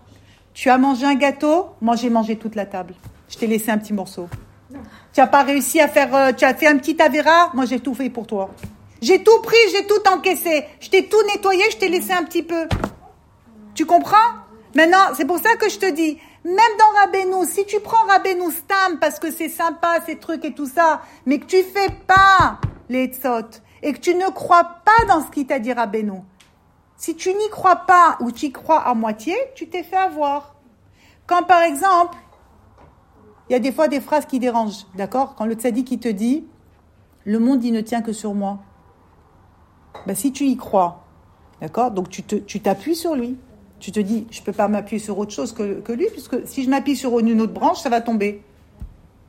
Tu as mangé un gâteau? Moi, j'ai mangé toute la table. Je t'ai laissé un petit morceau. Tu n'as pas réussi à faire... euh, tu as fait un petit avéra Moi, j'ai tout fait pour toi. J'ai tout pris, j'ai tout encaissé. Je t'ai tout nettoyé, je t'ai laissé un petit peu. Tu comprends? Maintenant, c'est pour ça que je te dis, même dans Rabbeinu, si tu prends Rabbeinu Stam parce que c'est sympa, ces trucs et tout ça, mais que tu fais pas les tzot et que tu ne crois pas dans ce qu'il t'a dit Rabbeinu, si tu n'y crois pas ou tu y crois à moitié, tu t'es fait avoir. Quand par exemple, il y a des fois des phrases qui dérangent, d'accord? Quand le tzaddik qui te dit, le monde il ne tient que sur moi. Ben, si tu y crois, d'accord? Donc tu t'appuies sur lui. Tu te dis, je ne peux pas m'appuyer sur autre chose que, que lui, puisque si je m'appuie sur une autre branche, ça va tomber.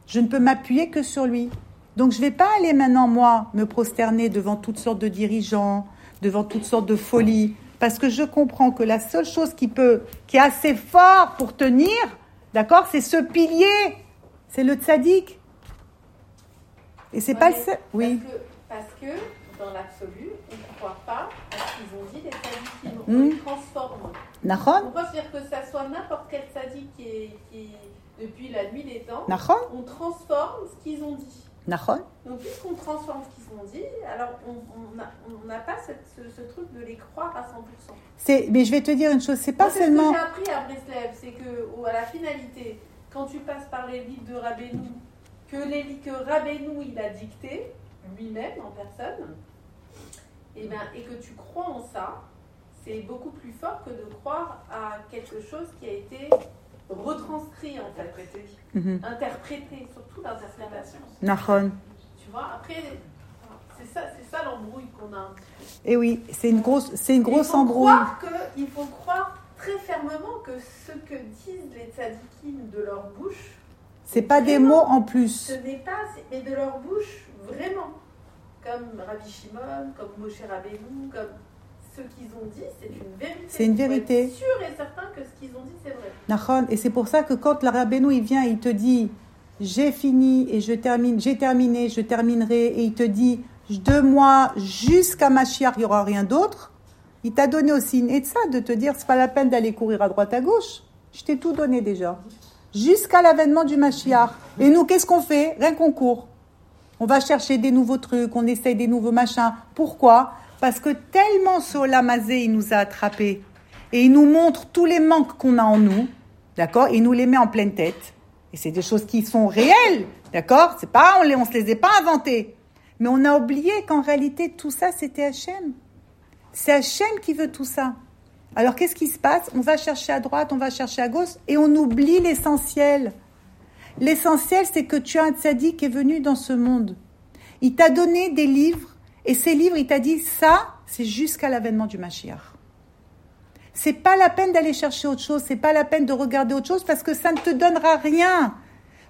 Je ne peux m'appuyer que sur lui. Donc je ne vais pas aller maintenant, moi, me prosterner devant toutes sortes de dirigeants, devant toutes sortes de folies, parce que je comprends que la seule chose qui peut, qui est assez fort pour tenir, d'accord, c'est ce pilier, c'est le tzaddik. Et c'est pas le seul. Oui. Parce que, parce que, dans l'absolu, on ne croit pas à ce qu'ils ont dit les tzadikim. On Hmm. les transforme. Nahon On peut se dire que ça soit n'importe quel tzadik qui est, qui est depuis la nuit des temps. Nahon On transforme ce qu'ils ont dit. Nahon Donc, puisqu'on transforme ce qu'ils ont dit, alors on n'a pas cette- ce, ce truc de les croire à 100%. C'est, mais je vais te dire une chose, c'est pas Moi, seulement. ce que j'ai appris à Breslev, c'est que à la finalité, quand tu passes par les livres de Rabbeinu, que, les, que Rabbeinu il a dicté lui-même en personne, et, ben, et que tu crois en ça, c'est beaucoup plus fort que de croire à quelque chose qui a été retranscrit en fait, Interprété. Mhm. interprété, surtout l'interprétation. Nahon. Tu vois, après, c'est ça, c'est ça l'embrouille qu'on a. Et Eh oui, c'est une grosse, c'est une Il grosse faut embrouille. croire que- il faut croire très fermement que ce que disent les tzadikim de leur bouche, C'est pas des mots en plus. ce n'est pas, mais de leur bouche vraiment. Comme Rabbi Shimon, comme Moshe Rabbeinu, comme ce qu'ils ont dit, c'est une vérité. C'est une être vérité. sûr et certain que ce qu'ils ont dit, c'est vrai. Nahon. Et c'est pour ça que quand la Rabbeinu, il vient, il te dit, j'ai fini et je termine, j'ai terminé, je terminerai, et il te dit, de moi jusqu'à Mashiach, il n'y aura rien d'autre. il t'a donné aussi une ça de te dire c'est pas la peine d'aller courir à droite à gauche. Je t'ai tout donné déjà. Jusqu'à l'avènement du Mashiach. Et nous, qu'est-ce qu'on fait? Rien qu'on court. On va chercher des nouveaux trucs, on essaye des nouveaux machins. Pourquoi? Parce que tellement Solamazé, il nous a attrapés. Et il nous montre tous les manques qu'on a en nous. D'accord Il nous les met en pleine tête. Et c'est des choses qui sont réelles. D'accord C'est pas, on on se les est pas inventées. Mais on a oublié qu'en réalité, tout ça, c'était Hachem. C'est Hachem qui veut tout ça. Alors qu'est-ce qui se passe? On va chercher à droite, on va chercher à gauche et on oublie l'essentiel. L'essentiel, c'est que tu as un tzaddik qui est venu dans ce monde. Il t'a donné des livres et ces livres, il t'a dit ça, c'est jusqu'à l'avènement du Mashiach. C'est pas la peine d'aller chercher autre chose, c'est pas la peine de regarder autre chose parce que ça ne te donnera rien.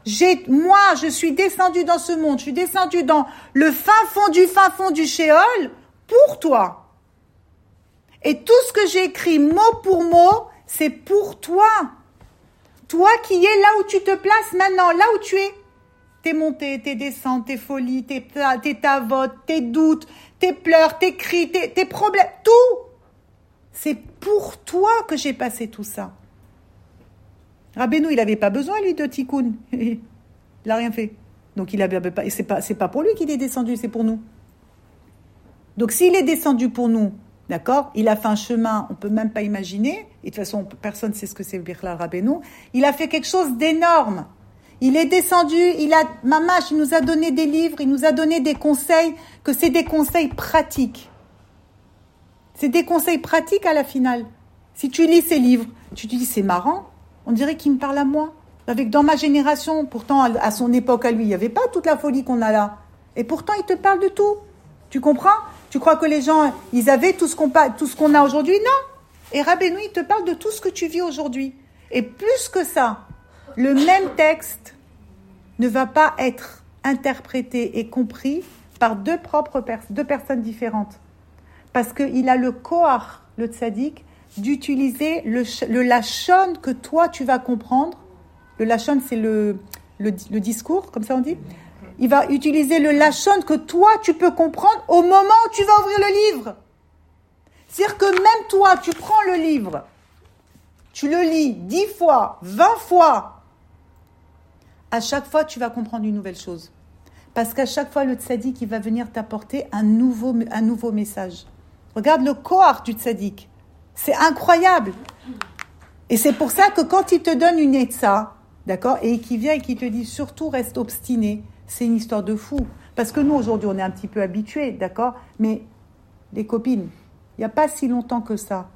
J'ai, moi, je suis descendu dans ce monde, je suis descendu dans le fin fond du fin fond du Shéol pour toi. Et tout ce que j'ai écrit mot pour mot, c'est pour toi. Toi qui es là où tu te places maintenant, là où tu es. Tes montées, tes descentes, tes folies, tes, tes tavotes, tes doutes, tes pleurs, tes cris, tes, problèmes, tout. C'est pour toi que j'ai passé tout ça. Rabbeinu, il n'avait pas besoin, lui, de tikkun. Il n'a rien fait. Donc, il avait pas, c'est pas, pas pour lui qu'il est descendu, c'est pour nous. Donc, s'il est descendu pour nous, d'accord, il a fait un chemin, on peut même pas imaginer, et de toute façon, personne ne sait ce que c'est Birla Rabbeinu, il a fait quelque chose d'énorme. Il est descendu, il a, Mamache, il nous a donné des livres, il nous a donné des conseils, que c'est des conseils pratiques. C'est des conseils pratiques à la finale. Si tu lis ces livres, tu te dis, c'est marrant, on dirait qu'il me parle à moi. Avec dans ma génération, pourtant à son époque à lui, il n'y avait pas toute la folie qu'on a là. Et pourtant, il te parle de tout. Tu comprends? Tu crois que les gens, ils avaient tout ce qu'on tout ce qu'on a aujourd'hui? Non. Et Rabbeinu, il te parle de tout ce que tu vis aujourd'hui. Et plus que ça, le même texte ne va pas être interprété et compris par deux personnes différentes. Parce qu'il a le koar, le tzaddik, d'utiliser le, le lachon que toi tu vas comprendre. Le lachon, c'est le, le, discours, comme ça on dit. Il va utiliser le lachon que toi tu peux comprendre au moment où tu vas ouvrir le livre. C'est-à-dire que même toi, tu prends le livre, tu le lis dix fois, vingt fois. À chaque fois, tu vas comprendre une nouvelle chose. Parce qu'à chaque fois, le tzaddik, il va venir t'apporter un nouveau, message. Regarde le corps du tzaddik. C'est incroyable. Et c'est pour ça que quand il te donne une etza, d'accord, et qui vient et qui te dit surtout reste obstiné, c'est une histoire de fou. Parce que nous, aujourd'hui, on est un petit peu habitués, d'accord Mais les copines, il n'y a pas si longtemps que ça.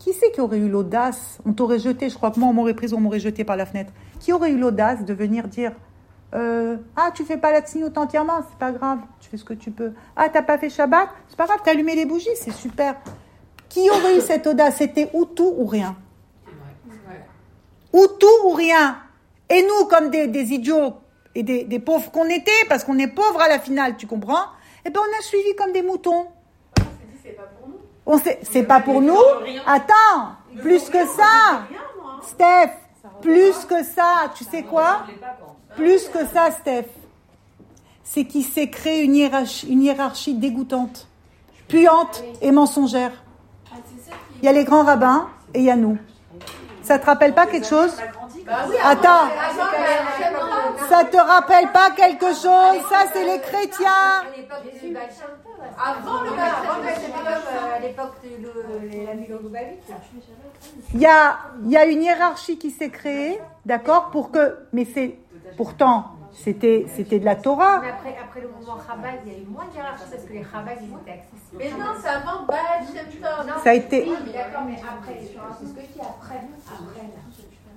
Qui c'est qui aurait eu l'audace? On t'aurait jeté, je crois que moi, on m'aurait pris, on m'aurait jeté par la fenêtre. Qui aurait eu l'audace de venir dire euh, Ah, tu fais pas la tsniout entièrement, c'est pas grave, tu fais ce que tu peux. Ah, t'as pas fait Shabbat C'est pas grave, t'as allumé les bougies, c'est super. Qui aurait eu cette audace? C'était ou tout ou rien. Ou tout ou rien. Et nous, comme des, idiots et des, pauvres qu'on était, parce qu'on est pauvres à la finale, tu comprends? Eh bien, on a suivi comme des moutons. C'est pas pour nous. On c'est pas pour nous. Attends, plus que ça. Steph, plus que ça, tu sais quoi? Plus que ça, Steph. C'est qu'il s'est créé une hiérarchie, dégoûtante, puante et mensongère. Il y a les grands rabbins et il y a nous. Ça te rappelle pas quelque chose? Attends, ça te rappelle pas quelque chose? Ça, c'est les chrétiens. Avant le à l'époque de la Il y a, il y a une hiérarchie qui s'est créée, d'accord, pour que, mais c'est, pourtant, c'était, c'était de la Torah. Mais après, après le mouvement Chabad, il y a eu moins de hiérarchie parce que les Chabad, ils étaient accessibles. Mais non, c'est avant Baal Shem Tov. Ça a été. Oui, mais d'accord, mais après, c'est ce que je dis après. Après, là.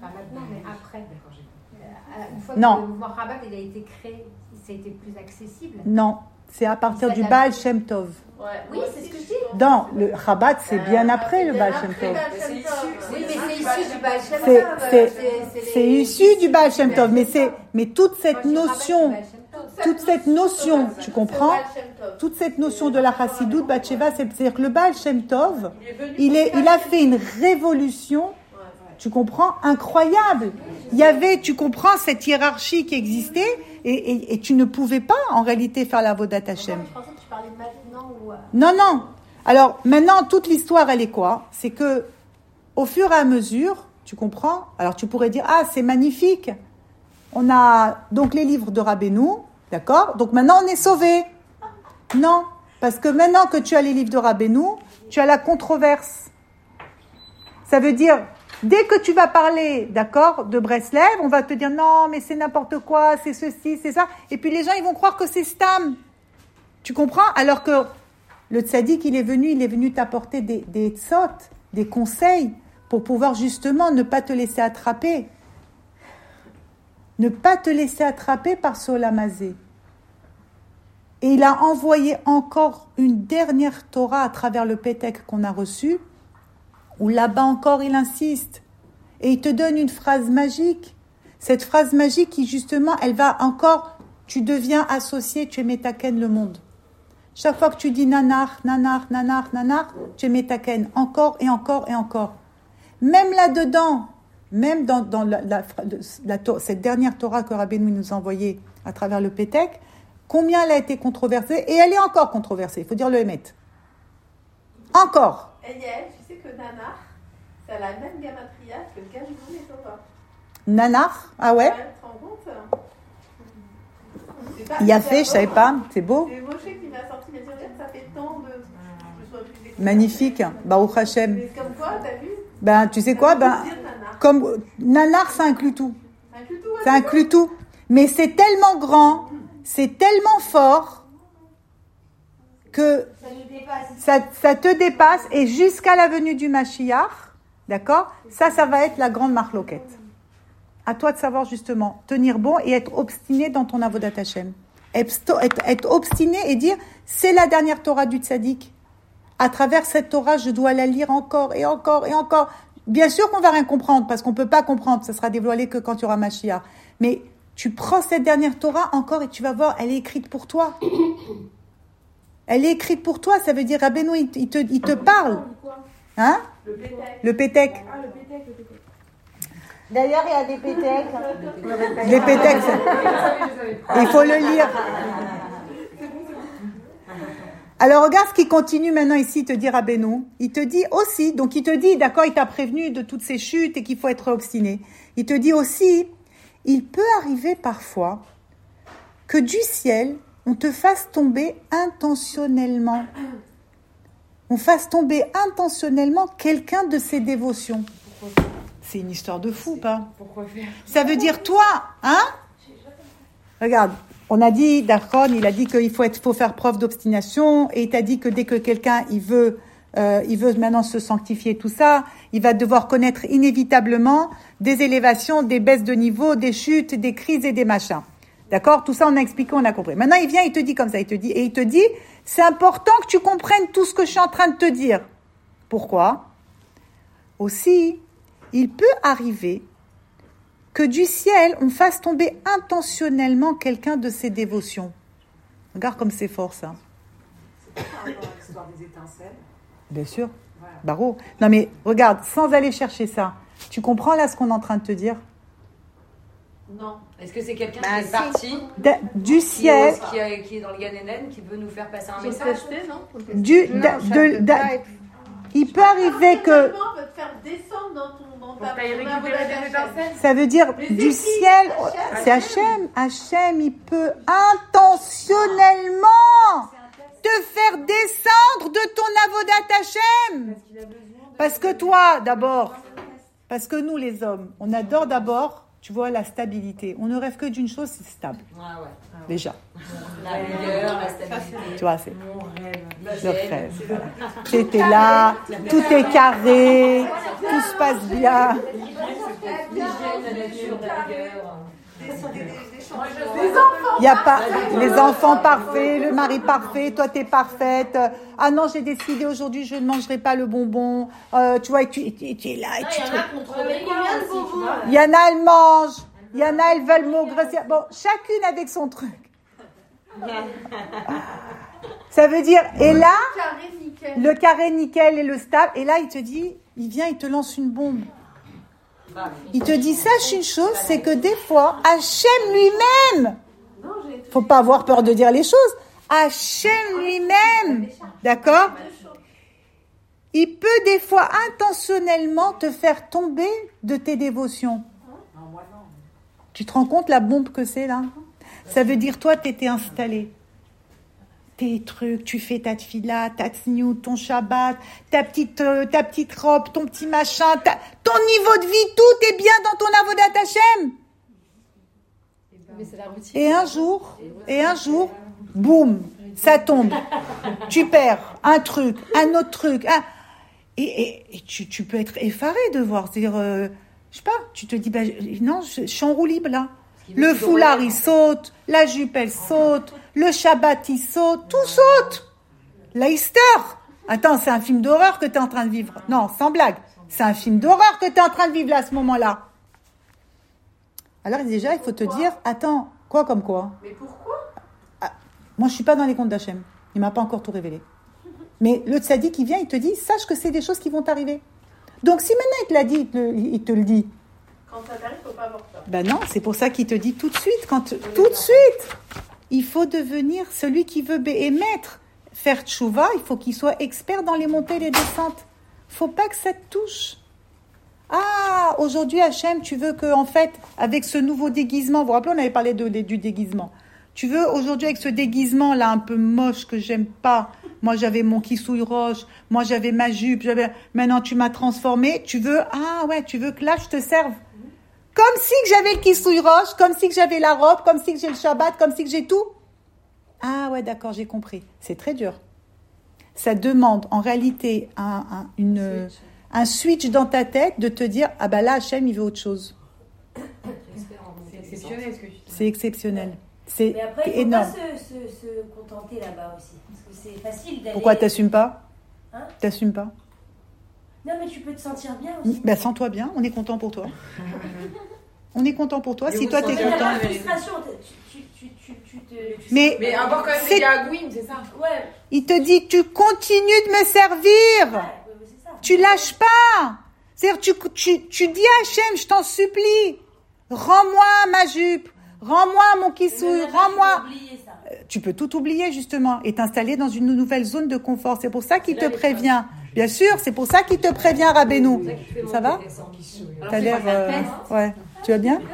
Pas maintenant, mais après. Euh, une fois non. que le mouvement Chabad il a été créé, ça a été plus accessible. Non, c'est à partir du Baal Shem Tov. Ouais. Oui, c'est ce que je dis. Non, le Chabad, c'est bien après le Baal Shem Tov. Oui, mais c'est issu du Baal Shem Tov. C'est issu du Baal Shem Tov, mais, mais toute cette notion, toute cette notion, tu comprends? Toute cette notion de la Chassidut, Batsheva, c'est-à-dire que le Baal Shem Tov, il, est, il a fait une révolution, tu comprends, incroyable. Il y avait, tu comprends, cette hiérarchie qui existait, et, tu ne pouvais pas, en réalité, faire la Vodat Hashem. Ou... Non, non. Alors maintenant, toute l'histoire, elle est quoi? C'est que au fur et à mesure, tu comprends? Alors tu pourrais dire, ah, c'est magnifique. On a donc les livres de Rabbeinu, d'accord? Donc maintenant, on est sauvé. Non, parce que maintenant que tu as les livres de Rabbeinu, tu as la controverse. Ça veut dire, dès que tu vas parler, d'accord, de Breslev, on va te dire non, mais c'est n'importe quoi, c'est ceci, c'est ça. Et puis les gens, ils vont croire que c'est Stam. Tu comprends? Alors que le tzaddik, il est venu, il est venu t'apporter des, des des conseils pour pouvoir justement ne pas te laisser attraper. Ne pas te laisser attraper par ce olamazé. Et il a envoyé encore une dernière Torah à travers le Pétek qu'on a reçu, où là-bas encore il insiste. Et il te donne une phrase magique. Cette phrase magique qui justement, elle va encore, tu deviens associé, tu es métaken le monde. Chaque fois que tu dis nanar, nanar, nanar, nanar, tu es métaken encore et encore et encore. Même là-dedans, même dans, cette dernière Torah que Rabbi nous a envoyée à travers le Pétek, combien elle a été controversée et elle est encore controversée, il faut dire le Hémet. Encore. Et Yael, tu sais que nanar, c'est la même gamatria que Gajbou et. Nanar Ah ouais, ouais Il a fait, je savais pas, c'est beau. C'est Moshe qui m'a sorti, mais ça fait tant de. Magnifique, Baruch Hashem. Mais comme quoi, t'as vu Ben, tu sais quoi Ben, comme nanar, ça inclut tout. Ça inclut tout. Ça inclut tout. Mais c'est tellement grand, c'est tellement fort que ça, ça te dépasse et jusqu'à la venue du Mashiach, d'accord? Ça, ça va être la grande marloquette. À toi de savoir justement tenir bon et être obstiné dans ton avodat Hashem. Être, être, obstiné et dire c'est la dernière Torah du tzaddik. À travers cette Torah, je dois la lire encore et encore et encore. Bien sûr qu'on va rien comprendre parce qu'on peut pas comprendre. Ça sera dévoilé que quand tu auras Mashiach. Mais tu prends cette dernière Torah encore et tu vas voir, elle est écrite pour toi. Elle est écrite pour toi, ça veut dire Rabbeinu, il, te, il te parle. Hein? Le pétec. Ah, le pétec, D'ailleurs, il y a des pétecs. Il faut le lire. Alors regarde ce qui continue maintenant ici, te dire Rabbeinu. Il te dit aussi, donc il te dit, d'accord, il t'a prévenu de toutes ces chutes et qu'il faut être obstiné. Il te dit aussi, il peut arriver parfois que du ciel, on te fasse tomber intentionnellement. On fasse tomber intentionnellement quelqu'un de ses dévotions. C'est une histoire de fou, pas Pourquoi faire Ça veut dire toi, hein Regarde, on a dit, Darkon, il a dit qu'il faut, être, faut faire preuve d'obstination, et il t'a dit que dès que quelqu'un il veut, euh, il veut maintenant se sanctifier, tout ça, il va devoir connaître inévitablement des élévations, des baisses de niveau, des chutes, des crises et des machins. D'accord? Tout ça, on a expliqué, on a compris. Maintenant, il vient, il te dit comme ça, il te dit, et il te dit, c'est important que tu comprennes tout ce que je suis en train de te dire. Pourquoi? Aussi, il peut arriver que du ciel, on fasse tomber intentionnellement quelqu'un de ses dévotions. Regarde comme c'est fort, ça. C'est l'histoire des étincelles. Bien sûr. Barreau. Non, mais regarde, sans aller chercher ça, tu comprends là ce qu'on est en train de te dire? Non. Est-ce que c'est quelqu'un Bah, qui est parti Du qui ciel, est, qui, est, qui est dans le qui veut nous faire passer un message non? Du, de- il peut arriver que, ça veut dire du ciel, c'est Hachem. Hachem, il peut intentionnellement te faire descendre de ton avodat Hachem. Parce que toi, d'abord, parce que nous, les hommes, on adore d'abord, tu vois, la stabilité. On ne rêve que d'une chose, c'est stable, Ah ouais. déjà. La rigueur, la stabilité. Tu vois, c'est Mon rêve. le rêve. voilà. T'étais là, tout est carré, tout se passe bien. L'hygiène, la nature, la rigueur. Il n'y a pas les enfants parfaits, le mari parfait, toi t'es parfaite. Ah non, j'ai décidé aujourd'hui je ne mangerai pas le bonbon. Euh, tu vois, et tu, et tu- et tu es là. Et Ah, tu il y en a contre Mais combien de bonbons Il y en a, elles mangent. Il y en a, elles veulent maugréer. Bon, chacune avec son truc. Ça veut dire, et là, le carré nickel et le stable, et là, il te dit, il vient, il te lance une bombe. Il te dit, sache une chose, c'est que des fois, Hachem lui-même, j'ai faut pas avoir peur de dire les choses, Hachem lui-même, d'accord? Il peut des fois intentionnellement te faire tomber de tes dévotions. Tu te rends compte la bombe que c'est là? Ça veut dire toi, tu étais installé. Tes trucs, tu fais ta tfila, ta tsniout, ton shabbat, ta petite, euh, ta petite robe, ton petit machin, ta- ton niveau de vie, tout est bien dans ton avodat Hashem. Et un jour, et un jour, boum, ça tombe. Tu perds un truc, un autre truc. un- Et, et- et tu, tu peux être effaré de voir. C'est-à-dire, euh, je sais pas, tu te dis, bah, non, je, je suis en roue libre là. Le foulard, il saute, la jupe, elle saute, le Shabbat, il saute, tout saute. La Easter. Attends, c'est un film d'horreur que tu es en train de vivre. Non, sans blague. C'est un film d'horreur que tu es en train de vivre là, à ce moment-là. Alors déjà, il faut te dire, attends, quoi comme quoi? Mais pourquoi? Moi, je suis pas dans les comptes d'Hachem. Il m'a pas encore tout révélé. Mais le tzaddik qui vient, il te dit, sache que c'est des choses qui vont t'arriver. Donc si maintenant il te l'a dit, il te, le- il te le dit. Quand ça t'arrive, faut pas avoir peur. Ben non, c'est pour ça qu'il te dit tout de suite, quand tout de suite, il faut devenir celui qui veut émettre, faire tchouva, il faut qu'il soit expert dans les montées et les descentes. Faut pas que ça te touche. Ah, aujourd'hui Hachem, tu veux que en fait, avec ce nouveau déguisement, vous vous rappelez, on avait parlé du déguisement. Tu veux aujourd'hui avec ce déguisement là un peu moche que j'aime pas. Moi j'avais mon kissouille roche, moi j'avais ma jupe, j'avais. Maintenant tu m'as transformé. Tu veux ah ouais, tu veux que là je te serve. Comme si que j'avais le kissouille roche, comme si que j'avais la robe, comme si que j'ai le Shabbat, comme si que j'ai tout. Ah ouais, d'accord, j'ai compris. C'est très dur. Ça demande en réalité un, un- une, un switch dans ta tête de te dire ah bah là Hachem il veut autre chose. C'est exceptionnel ce que tu dis. C'est exceptionnel. C'est Mais après, il faut énorme. pas se, se, se contenter là-bas aussi. Parce que c'est facile d'aller. Pourquoi t'assumes pas? Hein? T'assumes pas? Non, mais tu peux te sentir bien aussi. Ben sens-toi bien, on est content pour toi. On est content pour toi. Si toi t'es content. Valérie. frustration. Tu, tu, tu, tu, tu te. Mais Mais avoir quand même C'est- des gargouilles, c'est ça Ouais, il te dit tu continues de me servir. ouais, ça. Tu lâches pas. C'est-à-dire, tu, tu, tu dis à Hachem, je t'en supplie, rends-moi ma jupe, rends-moi mon Mais rends-moi. tu peux oublier ça. Tu peux tout oublier, justement, et t'installer dans une nouvelle zone de confort. C'est pour ça qu'il te prévient. Bien sûr, c'est pour ça qu'il te prévient, Rabbeinu. Ça va T'as l'air... euh, Ouais. Tu vas bien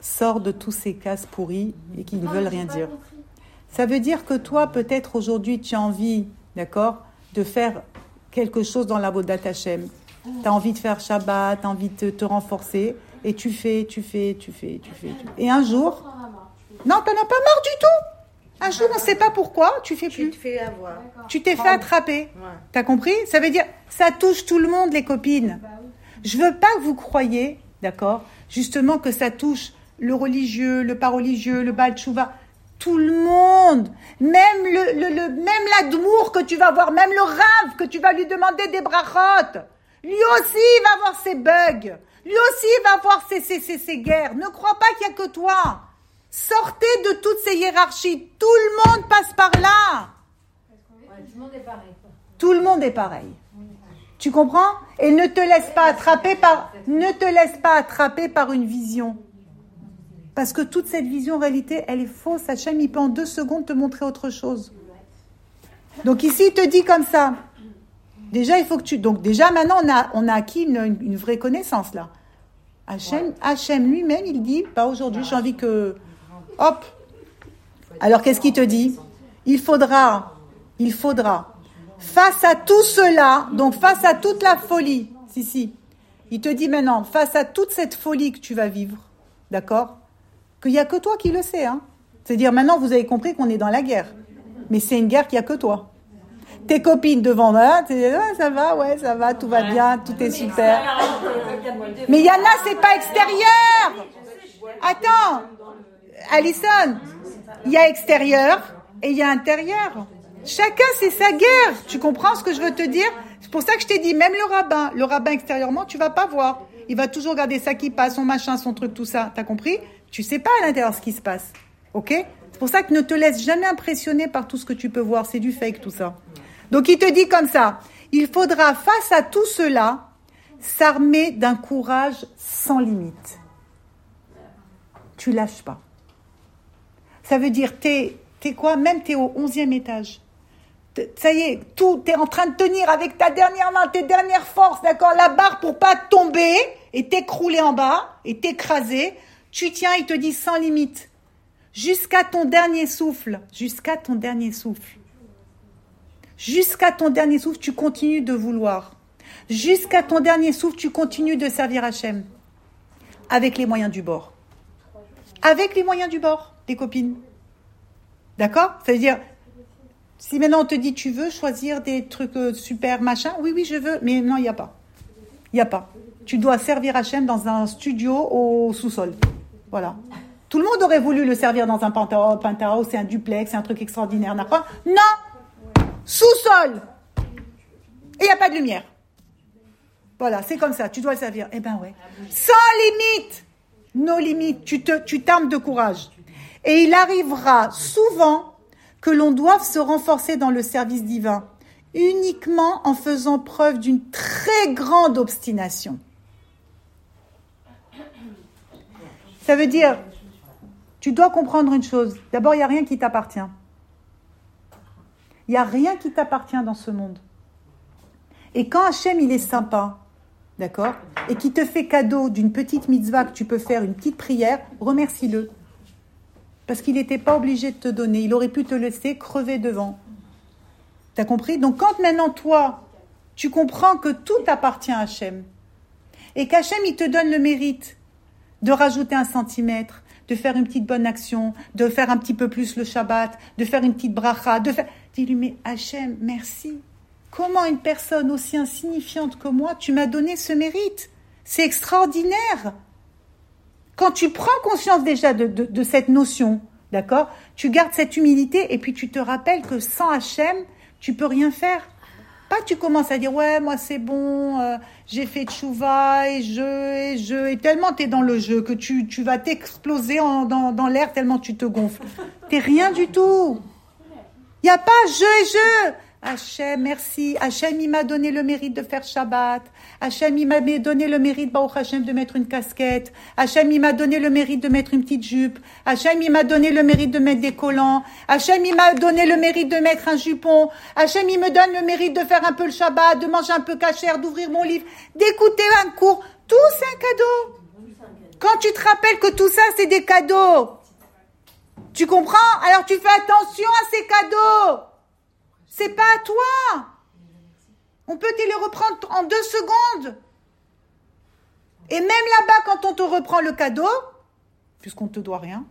Sors de tous ces cases pourris et qui ne veulent rien dire. Ça veut dire que toi, peut-être aujourd'hui, tu as envie, d'accord, de faire quelque chose dans la Vodat Hashem. Tu as envie de faire Shabbat, tu as envie de te, te renforcer, et tu fais, tu fais, tu fais, tu fais. tu fais. Et un jour, T'en tu non, tu n'en as pas marre du tout. Un jour, on ne sait pas pourquoi, tu fais Tu plus. te fais avoir. Tu t'es fait attraper. Ouais. T'as compris? Ça veut dire, ça touche tout le monde, les copines. Bah. Je veux pas que vous croyiez, d'accord, justement que ça touche le religieux, le pas religieux, le bal tchouva, tout le monde, même le, le, le- même l'admour que tu vas voir, même le rave que tu vas lui demander des brachot, lui aussi il va avoir ses bugs, lui aussi il va avoir ses, ses, ses, ses guerres. Ne crois pas qu'il y a que toi. Sortez de toutes ces hiérarchies. Tout le monde passe par là. Ouais, tout le monde est pareil. quoi. Tout le monde est pareil. Tu comprends? Et ne te laisse pas attraper par ne te laisse pas attraper par une vision. Parce que toute cette vision en réalité, elle est fausse. Hachem, il peut en deux secondes te montrer autre chose. Donc ici, il te dit comme ça. Déjà, il faut que tu. Donc déjà, maintenant, on a, on a acquis une, une- une vraie connaissance là. Hachem, Hachem lui-même, il dit, pas aujourd'hui, j'ai envie que. Hop. Alors qu'est-ce qu'il te dit? Il faudra, il faudra. Face à tout cela, donc face à toute la folie, si, si, il te dit maintenant, face à toute cette folie que tu vas vivre, d'accord? Qu'il n'y a que toi qui le sais, hein. C'est-à-dire, maintenant, vous avez compris qu'on est dans la guerre. Mais c'est une guerre qu'il n'y a que toi. Tes copines devant là, Ah, ça va, ouais, ça va, tout va bien, tout est super. Mais il y en a, c'est pas extérieur. Attends Alison, il y a extérieur et il y a intérieur. Chacun, c'est sa guerre. Tu comprends ce que je veux te dire? C'est pour ça que je t'ai dit, même le rabbin, le rabbin extérieurement, tu vas pas voir. Il va toujours garder ça qui passe, son machin, son truc, tout ça. T'as compris? Tu sais pas à l'intérieur ce qui se passe. Ok? C'est pour ça que ne te laisse jamais impressionner par tout ce que tu peux voir. C'est du fake, tout ça. Donc il te dit comme ça, il faudra face à tout cela s'armer d'un courage sans limite. Tu lâches pas. Ça veut dire, t'es, t'es quoi? Même t'es au onzième étage. Ça y est, tout, t'es en train de tenir avec ta dernière main, tes dernières forces, d'accord? La barre pour pas tomber et t'écrouler en bas et t'écraser. Tu tiens, il te dit sans limite. Jusqu'à ton dernier souffle. Jusqu'à ton dernier souffle. Jusqu'à ton dernier souffle, tu continues de vouloir. Jusqu'à ton dernier souffle, tu continues de servir Hachem. Avec les moyens du bord. Avec les moyens du bord, des copines. D'accord? Ça veut dire, si maintenant on te dit tu veux choisir des trucs euh, super machin, oui, oui, je veux, mais non, il n'y a pas. Il n'y a pas. Tu dois servir Hachem dans un studio au sous-sol. Voilà. Tout le monde aurait voulu le servir dans un penthouse, penthouse, c'est un duplex, c'est un truc extraordinaire, n'a pas Non Sous-sol Et il n'y a pas de lumière. Voilà, c'est comme ça, tu dois le servir. Eh ben ouais. Sans limite Nos limites, tu te, tu t'armes de courage. Et il arrivera souvent que l'on doive se renforcer dans le service divin, uniquement en faisant preuve d'une très grande obstination. Ça veut dire, tu dois comprendre une chose. D'abord, il n'y a rien qui t'appartient. Il n'y a rien qui t'appartient dans ce monde. Et quand Hachem, il est sympa, d'accord Et qui te fait cadeau d'une petite mitzvah que tu peux faire, une petite prière, remercie-le. Parce qu'il n'était pas obligé de te donner. Il aurait pu te laisser crever devant. T'as compris? Donc quand maintenant toi, tu comprends que tout appartient à Hachem, et qu'Hachem, il te donne le mérite de rajouter un centimètre, de faire une petite bonne action, de faire un petit peu plus le Shabbat, de faire une petite bracha, de faire... Dis-lui, mais Hachem, merci. Comment une personne aussi insignifiante que moi, tu m'as donné ce mérite? C'est extraordinaire. Quand tu prends conscience déjà de, de- cette notion, d'accord Tu gardes cette humilité et puis tu te rappelles que sans Hachem, tu peux rien faire. Pas tu commences à dire ouais moi c'est bon, euh, j'ai fait tchouva et je et je et tellement t'es dans le jeu que tu, tu vas t'exploser dans, dans l'air tellement tu te gonfles. T'es rien du tout. Il n'y a pas je et je. Hachem, merci. Hachem, il m'a donné le mérite de faire Shabbat. Hachem, il m'a donné le mérite, Baruch Hachem, de mettre une casquette. Hachem, il m'a donné le mérite de mettre une petite jupe. Hachem, il m'a donné le mérite de mettre des collants. Hachem, il m'a donné le mérite de mettre un jupon. Hachem, il me donne le mérite de faire un peu le Shabbat, de manger un peu cachère, d'ouvrir mon livre, d'écouter un cours. Tout, c'est un cadeau. Quand tu te rappelles que tout ça, c'est des cadeaux. Tu comprends? Alors tu fais attention à ces cadeaux. C'est pas à toi. On peut te les reprendre en deux secondes. Et même là-bas, quand on te reprend le cadeau, puisqu'on te doit rien,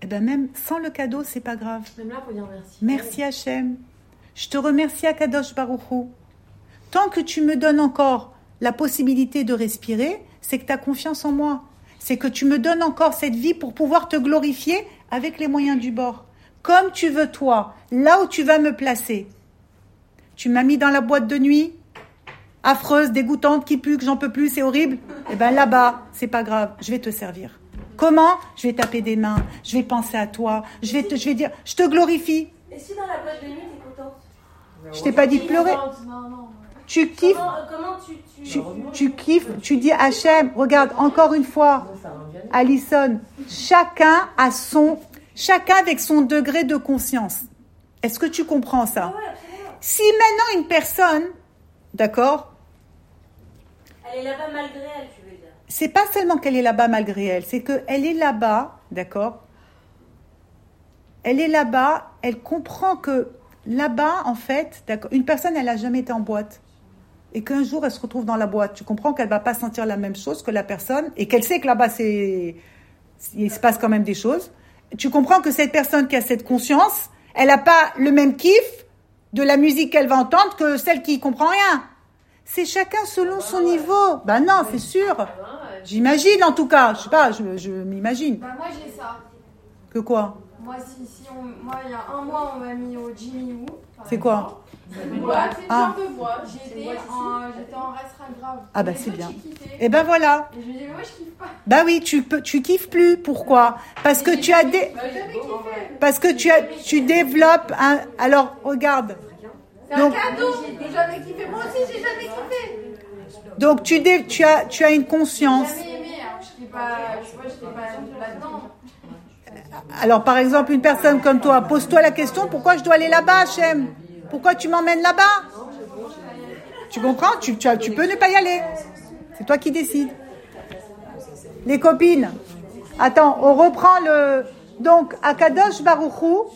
eh ben même sans le cadeau, c'est pas grave. Même là, faut dire merci. Merci Hachem. Je te remercie Akadosh Baruchou. Tant que tu me donnes encore la possibilité de respirer, c'est que tu as confiance en moi. C'est que tu me donnes encore cette vie pour pouvoir te glorifier avec les moyens du bord. Comme tu veux toi, là où tu vas me placer. Tu m'as mis dans la boîte de nuit, affreuse, dégoûtante, qui pue, que j'en peux plus, c'est horrible. Eh ben là-bas, c'est pas grave, je vais te servir. Comment? Je vais taper des mains, je vais penser à toi, je vais te, je vais dire, je te glorifie. Et si dans la boîte de nuit, t'es contente? Je t'ai pas dit de pleurer. Tu kiffes, Comment, comment tu. tu... tu, tu kiffes, tu dis Hachem, regarde, encore une fois, Alison, chacun a son, chacun avec son degré de conscience. Est-ce que tu comprends ça? Si maintenant une personne, d'accord, Elle est là-bas malgré elle, tu veux dire. c'est pas seulement qu'elle est là-bas malgré elle, c'est qu'elle est là-bas, d'accord? Elle est là-bas, elle comprend que là-bas, en fait, d'accord, une personne, elle n'a jamais été en boîte. Et qu'un jour, elle se retrouve dans la boîte. Tu comprends qu'elle va pas sentir la même chose que la personne et qu'elle sait que là-bas, c'est, il se passe quand même des choses. Tu comprends que cette personne qui a cette conscience, elle n'a pas le même kiff de la musique qu'elle va entendre que celle qui comprend rien. C'est chacun selon son niveau. Ben non, c'est sûr. J'imagine en tout cas. Je sais pas, je, je m'imagine. Bah, moi j'ai ça. Que quoi? Moi, si, si on, moi, il y a un mois, on m'a mis au Jimmy Woo. C'est quoi? exemple. Boîte, une Ah. sorte de boîte. J'étais en, j'étais en grave. Ah bah, Et c'est bien. kiffais. Eh ben voilà. Et je me dis, mais moi, je kiffe pas. Bah oui, tu peux, tu kiffes plus. Pourquoi? Parce que tu as des, parce que tu as, tu développes un. Alors regarde. C'est Donc- un cadeau. J'ai jamais kiffé. Moi aussi, j'ai jamais kiffé. Donc tu, dé- tu as, tu as une conscience. Jamais aimé. Alors, je n'étais pas, je sais pas, j'étais pas là-dedans. Alors, par exemple, une personne comme toi, pose-toi la question pourquoi je dois aller là-bas, Hachem? Pourquoi tu m'emmènes là-bas Tu comprends tu, peux ne pas y aller. C'est toi qui décides. Les copines, attends, on reprend le. Donc, Akadosh Baruchou,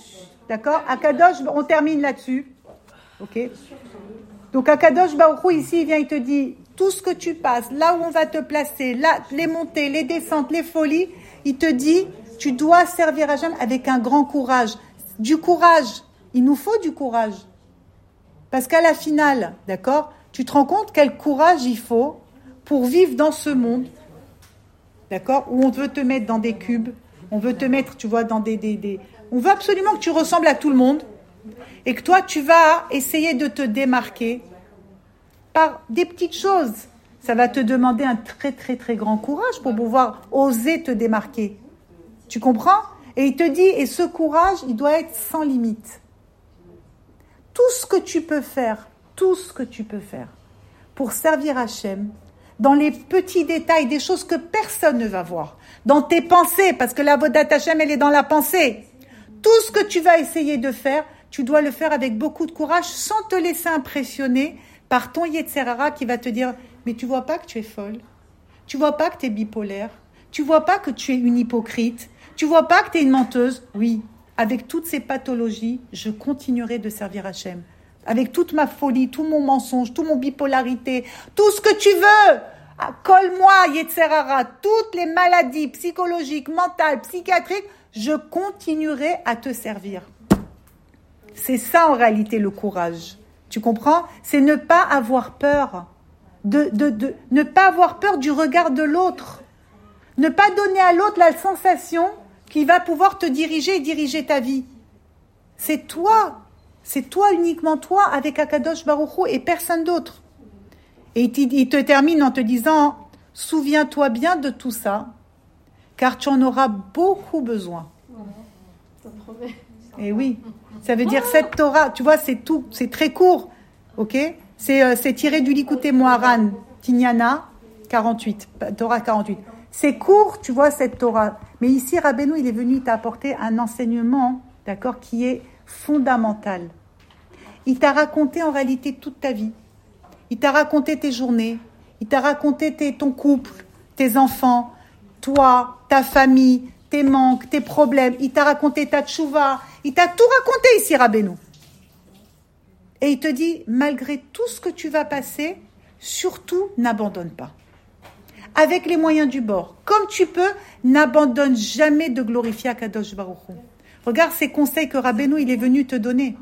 d'accord Akadosh, on termine là-dessus. Ok Donc, Akadosh Baruchou, ici, il vient, il te dit tout ce que tu passes, là où on va te placer, les montées, les descentes, les folies, il te dit tu dois servir Hachem avec un grand courage. Du courage. Il nous faut du courage. Parce qu'à la finale, d'accord, tu te rends compte quel courage il faut pour vivre dans ce monde, d'accord, où on veut te mettre dans des cubes, on veut te mettre, tu vois, dans des, des. On veut absolument que tu ressembles à tout le monde et que toi, tu vas essayer de te démarquer par des petites choses. Ça va te demander un très, très, très grand courage pour pouvoir oser te démarquer. Tu comprends? Et il te dit, et ce courage, il doit être sans limite. Tout ce que tu peux faire, tout ce que tu peux faire pour servir Hachem, dans les petits détails, des choses que personne ne va voir, dans tes pensées, parce que la Vodat Hachem, elle est dans la pensée. Tout ce que tu vas essayer de faire, tu dois le faire avec beaucoup de courage, sans te laisser impressionner par ton Yetzerara qui va te dire, mais tu vois pas que tu es folle, tu vois pas que tu es bipolaire, tu vois pas que tu es une hypocrite, tu vois pas que tu es une menteuse. Oui, avec toutes ces pathologies, je continuerai de servir Hachem. Avec toute ma folie, tout mon mensonge, toute mon bipolarité, tout ce que tu veux. Ah, colle-moi, Yetzerara, toutes les maladies psychologiques, mentales, psychiatriques, je continuerai à te servir. C'est ça en réalité le courage. Tu comprends? C'est ne pas avoir peur. De, de, de, ne pas avoir peur du regard de l'autre. Ne pas donner à l'autre la sensation qui va pouvoir te diriger et diriger ta vie. C'est toi, c'est toi uniquement toi avec Akadosh Baruchou et personne d'autre. Et il te termine en te disant, souviens-toi bien de tout ça, car tu en auras beaucoup besoin. Et oui, ça veut dire cette Torah, tu vois, c'est tout, c'est très court, ok? C'est euh, tiré du Likuté Moharan, Tignana 48, Torah 48. C'est court, tu vois, cette Torah. Mais ici, Rabbeinu, il est venu t'apporter un enseignement, d'accord, qui est fondamental. Il t'a raconté en réalité toute ta vie. Il t'a raconté tes journées. Il t'a raconté ton couple, tes enfants, toi, ta famille, tes manques, tes problèmes. Il t'a raconté ta tchouva. Il t'a tout raconté ici, Rabbeinu. Et il te dit, malgré tout ce que tu vas passer, surtout n'abandonne pas avec les moyens du bord. Comme tu peux, n'abandonne jamais de glorifier Akadosh Baruch Regarde ces conseils que Rabbeinu il est venu te donner.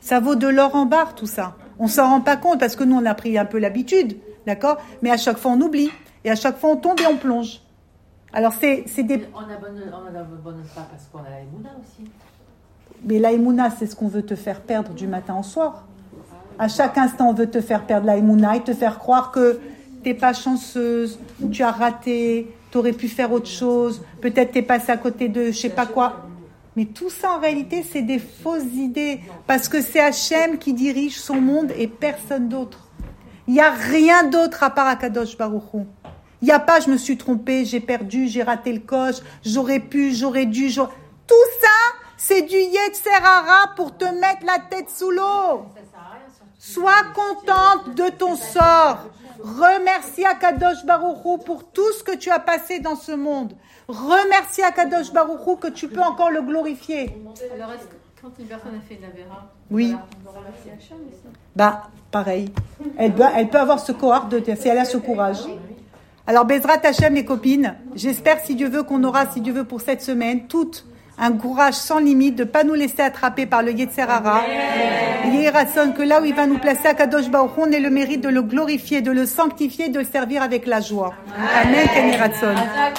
Ça vaut de l'or en barre tout ça. On s'en rend pas compte parce que nous on a pris un peu l'habitude, d'accord? Mais à chaque fois on oublie et à chaque fois on tombe et on plonge. Alors c'est des. On n'abandonne pas parce qu'on a la aussi. Mais la c'est ce qu'on veut te faire perdre du matin au soir. À chaque instant, on veut te faire perdre la et te faire croire que t'es pas chanceuse, tu as raté, tu aurais pu faire autre chose, peut-être t'es passé à côté de je sais pas quoi. Mais tout ça en réalité, c'est des fausses idées parce que c'est Hachem qui dirige son monde et personne d'autre. Il n'y a rien d'autre à part Akadosh Baruchou. Il n'y a pas je me suis trompée, j'ai perdu, j'ai raté le coche, j'aurais pu, j'aurais dû. Tout ça, c'est du Yetzerara pour te mettre la tête sous l'eau. Sois contente de ton sort. Remercie Akadosh Baruchou pour tout ce que tu as passé dans ce monde. Remercie Akadosh Baruchou que tu peux encore le glorifier. Alors, quand une personne a fait vera, oui. Bah, pareil. Elle peut, elle peut avoir ce courage de si elle a ce courage. Alors, Bezrat Hachem, les copines, j'espère, si Dieu veut, qu'on aura, si Dieu veut, pour cette semaine, toutes un courage sans limite, de ne pas nous laisser attraper par le Yetzerara. Yérason, que là où il va nous placer à Kadosh Baruch on ait le mérite de le glorifier, de le sanctifier, de le servir avec la joie. Amen, Amen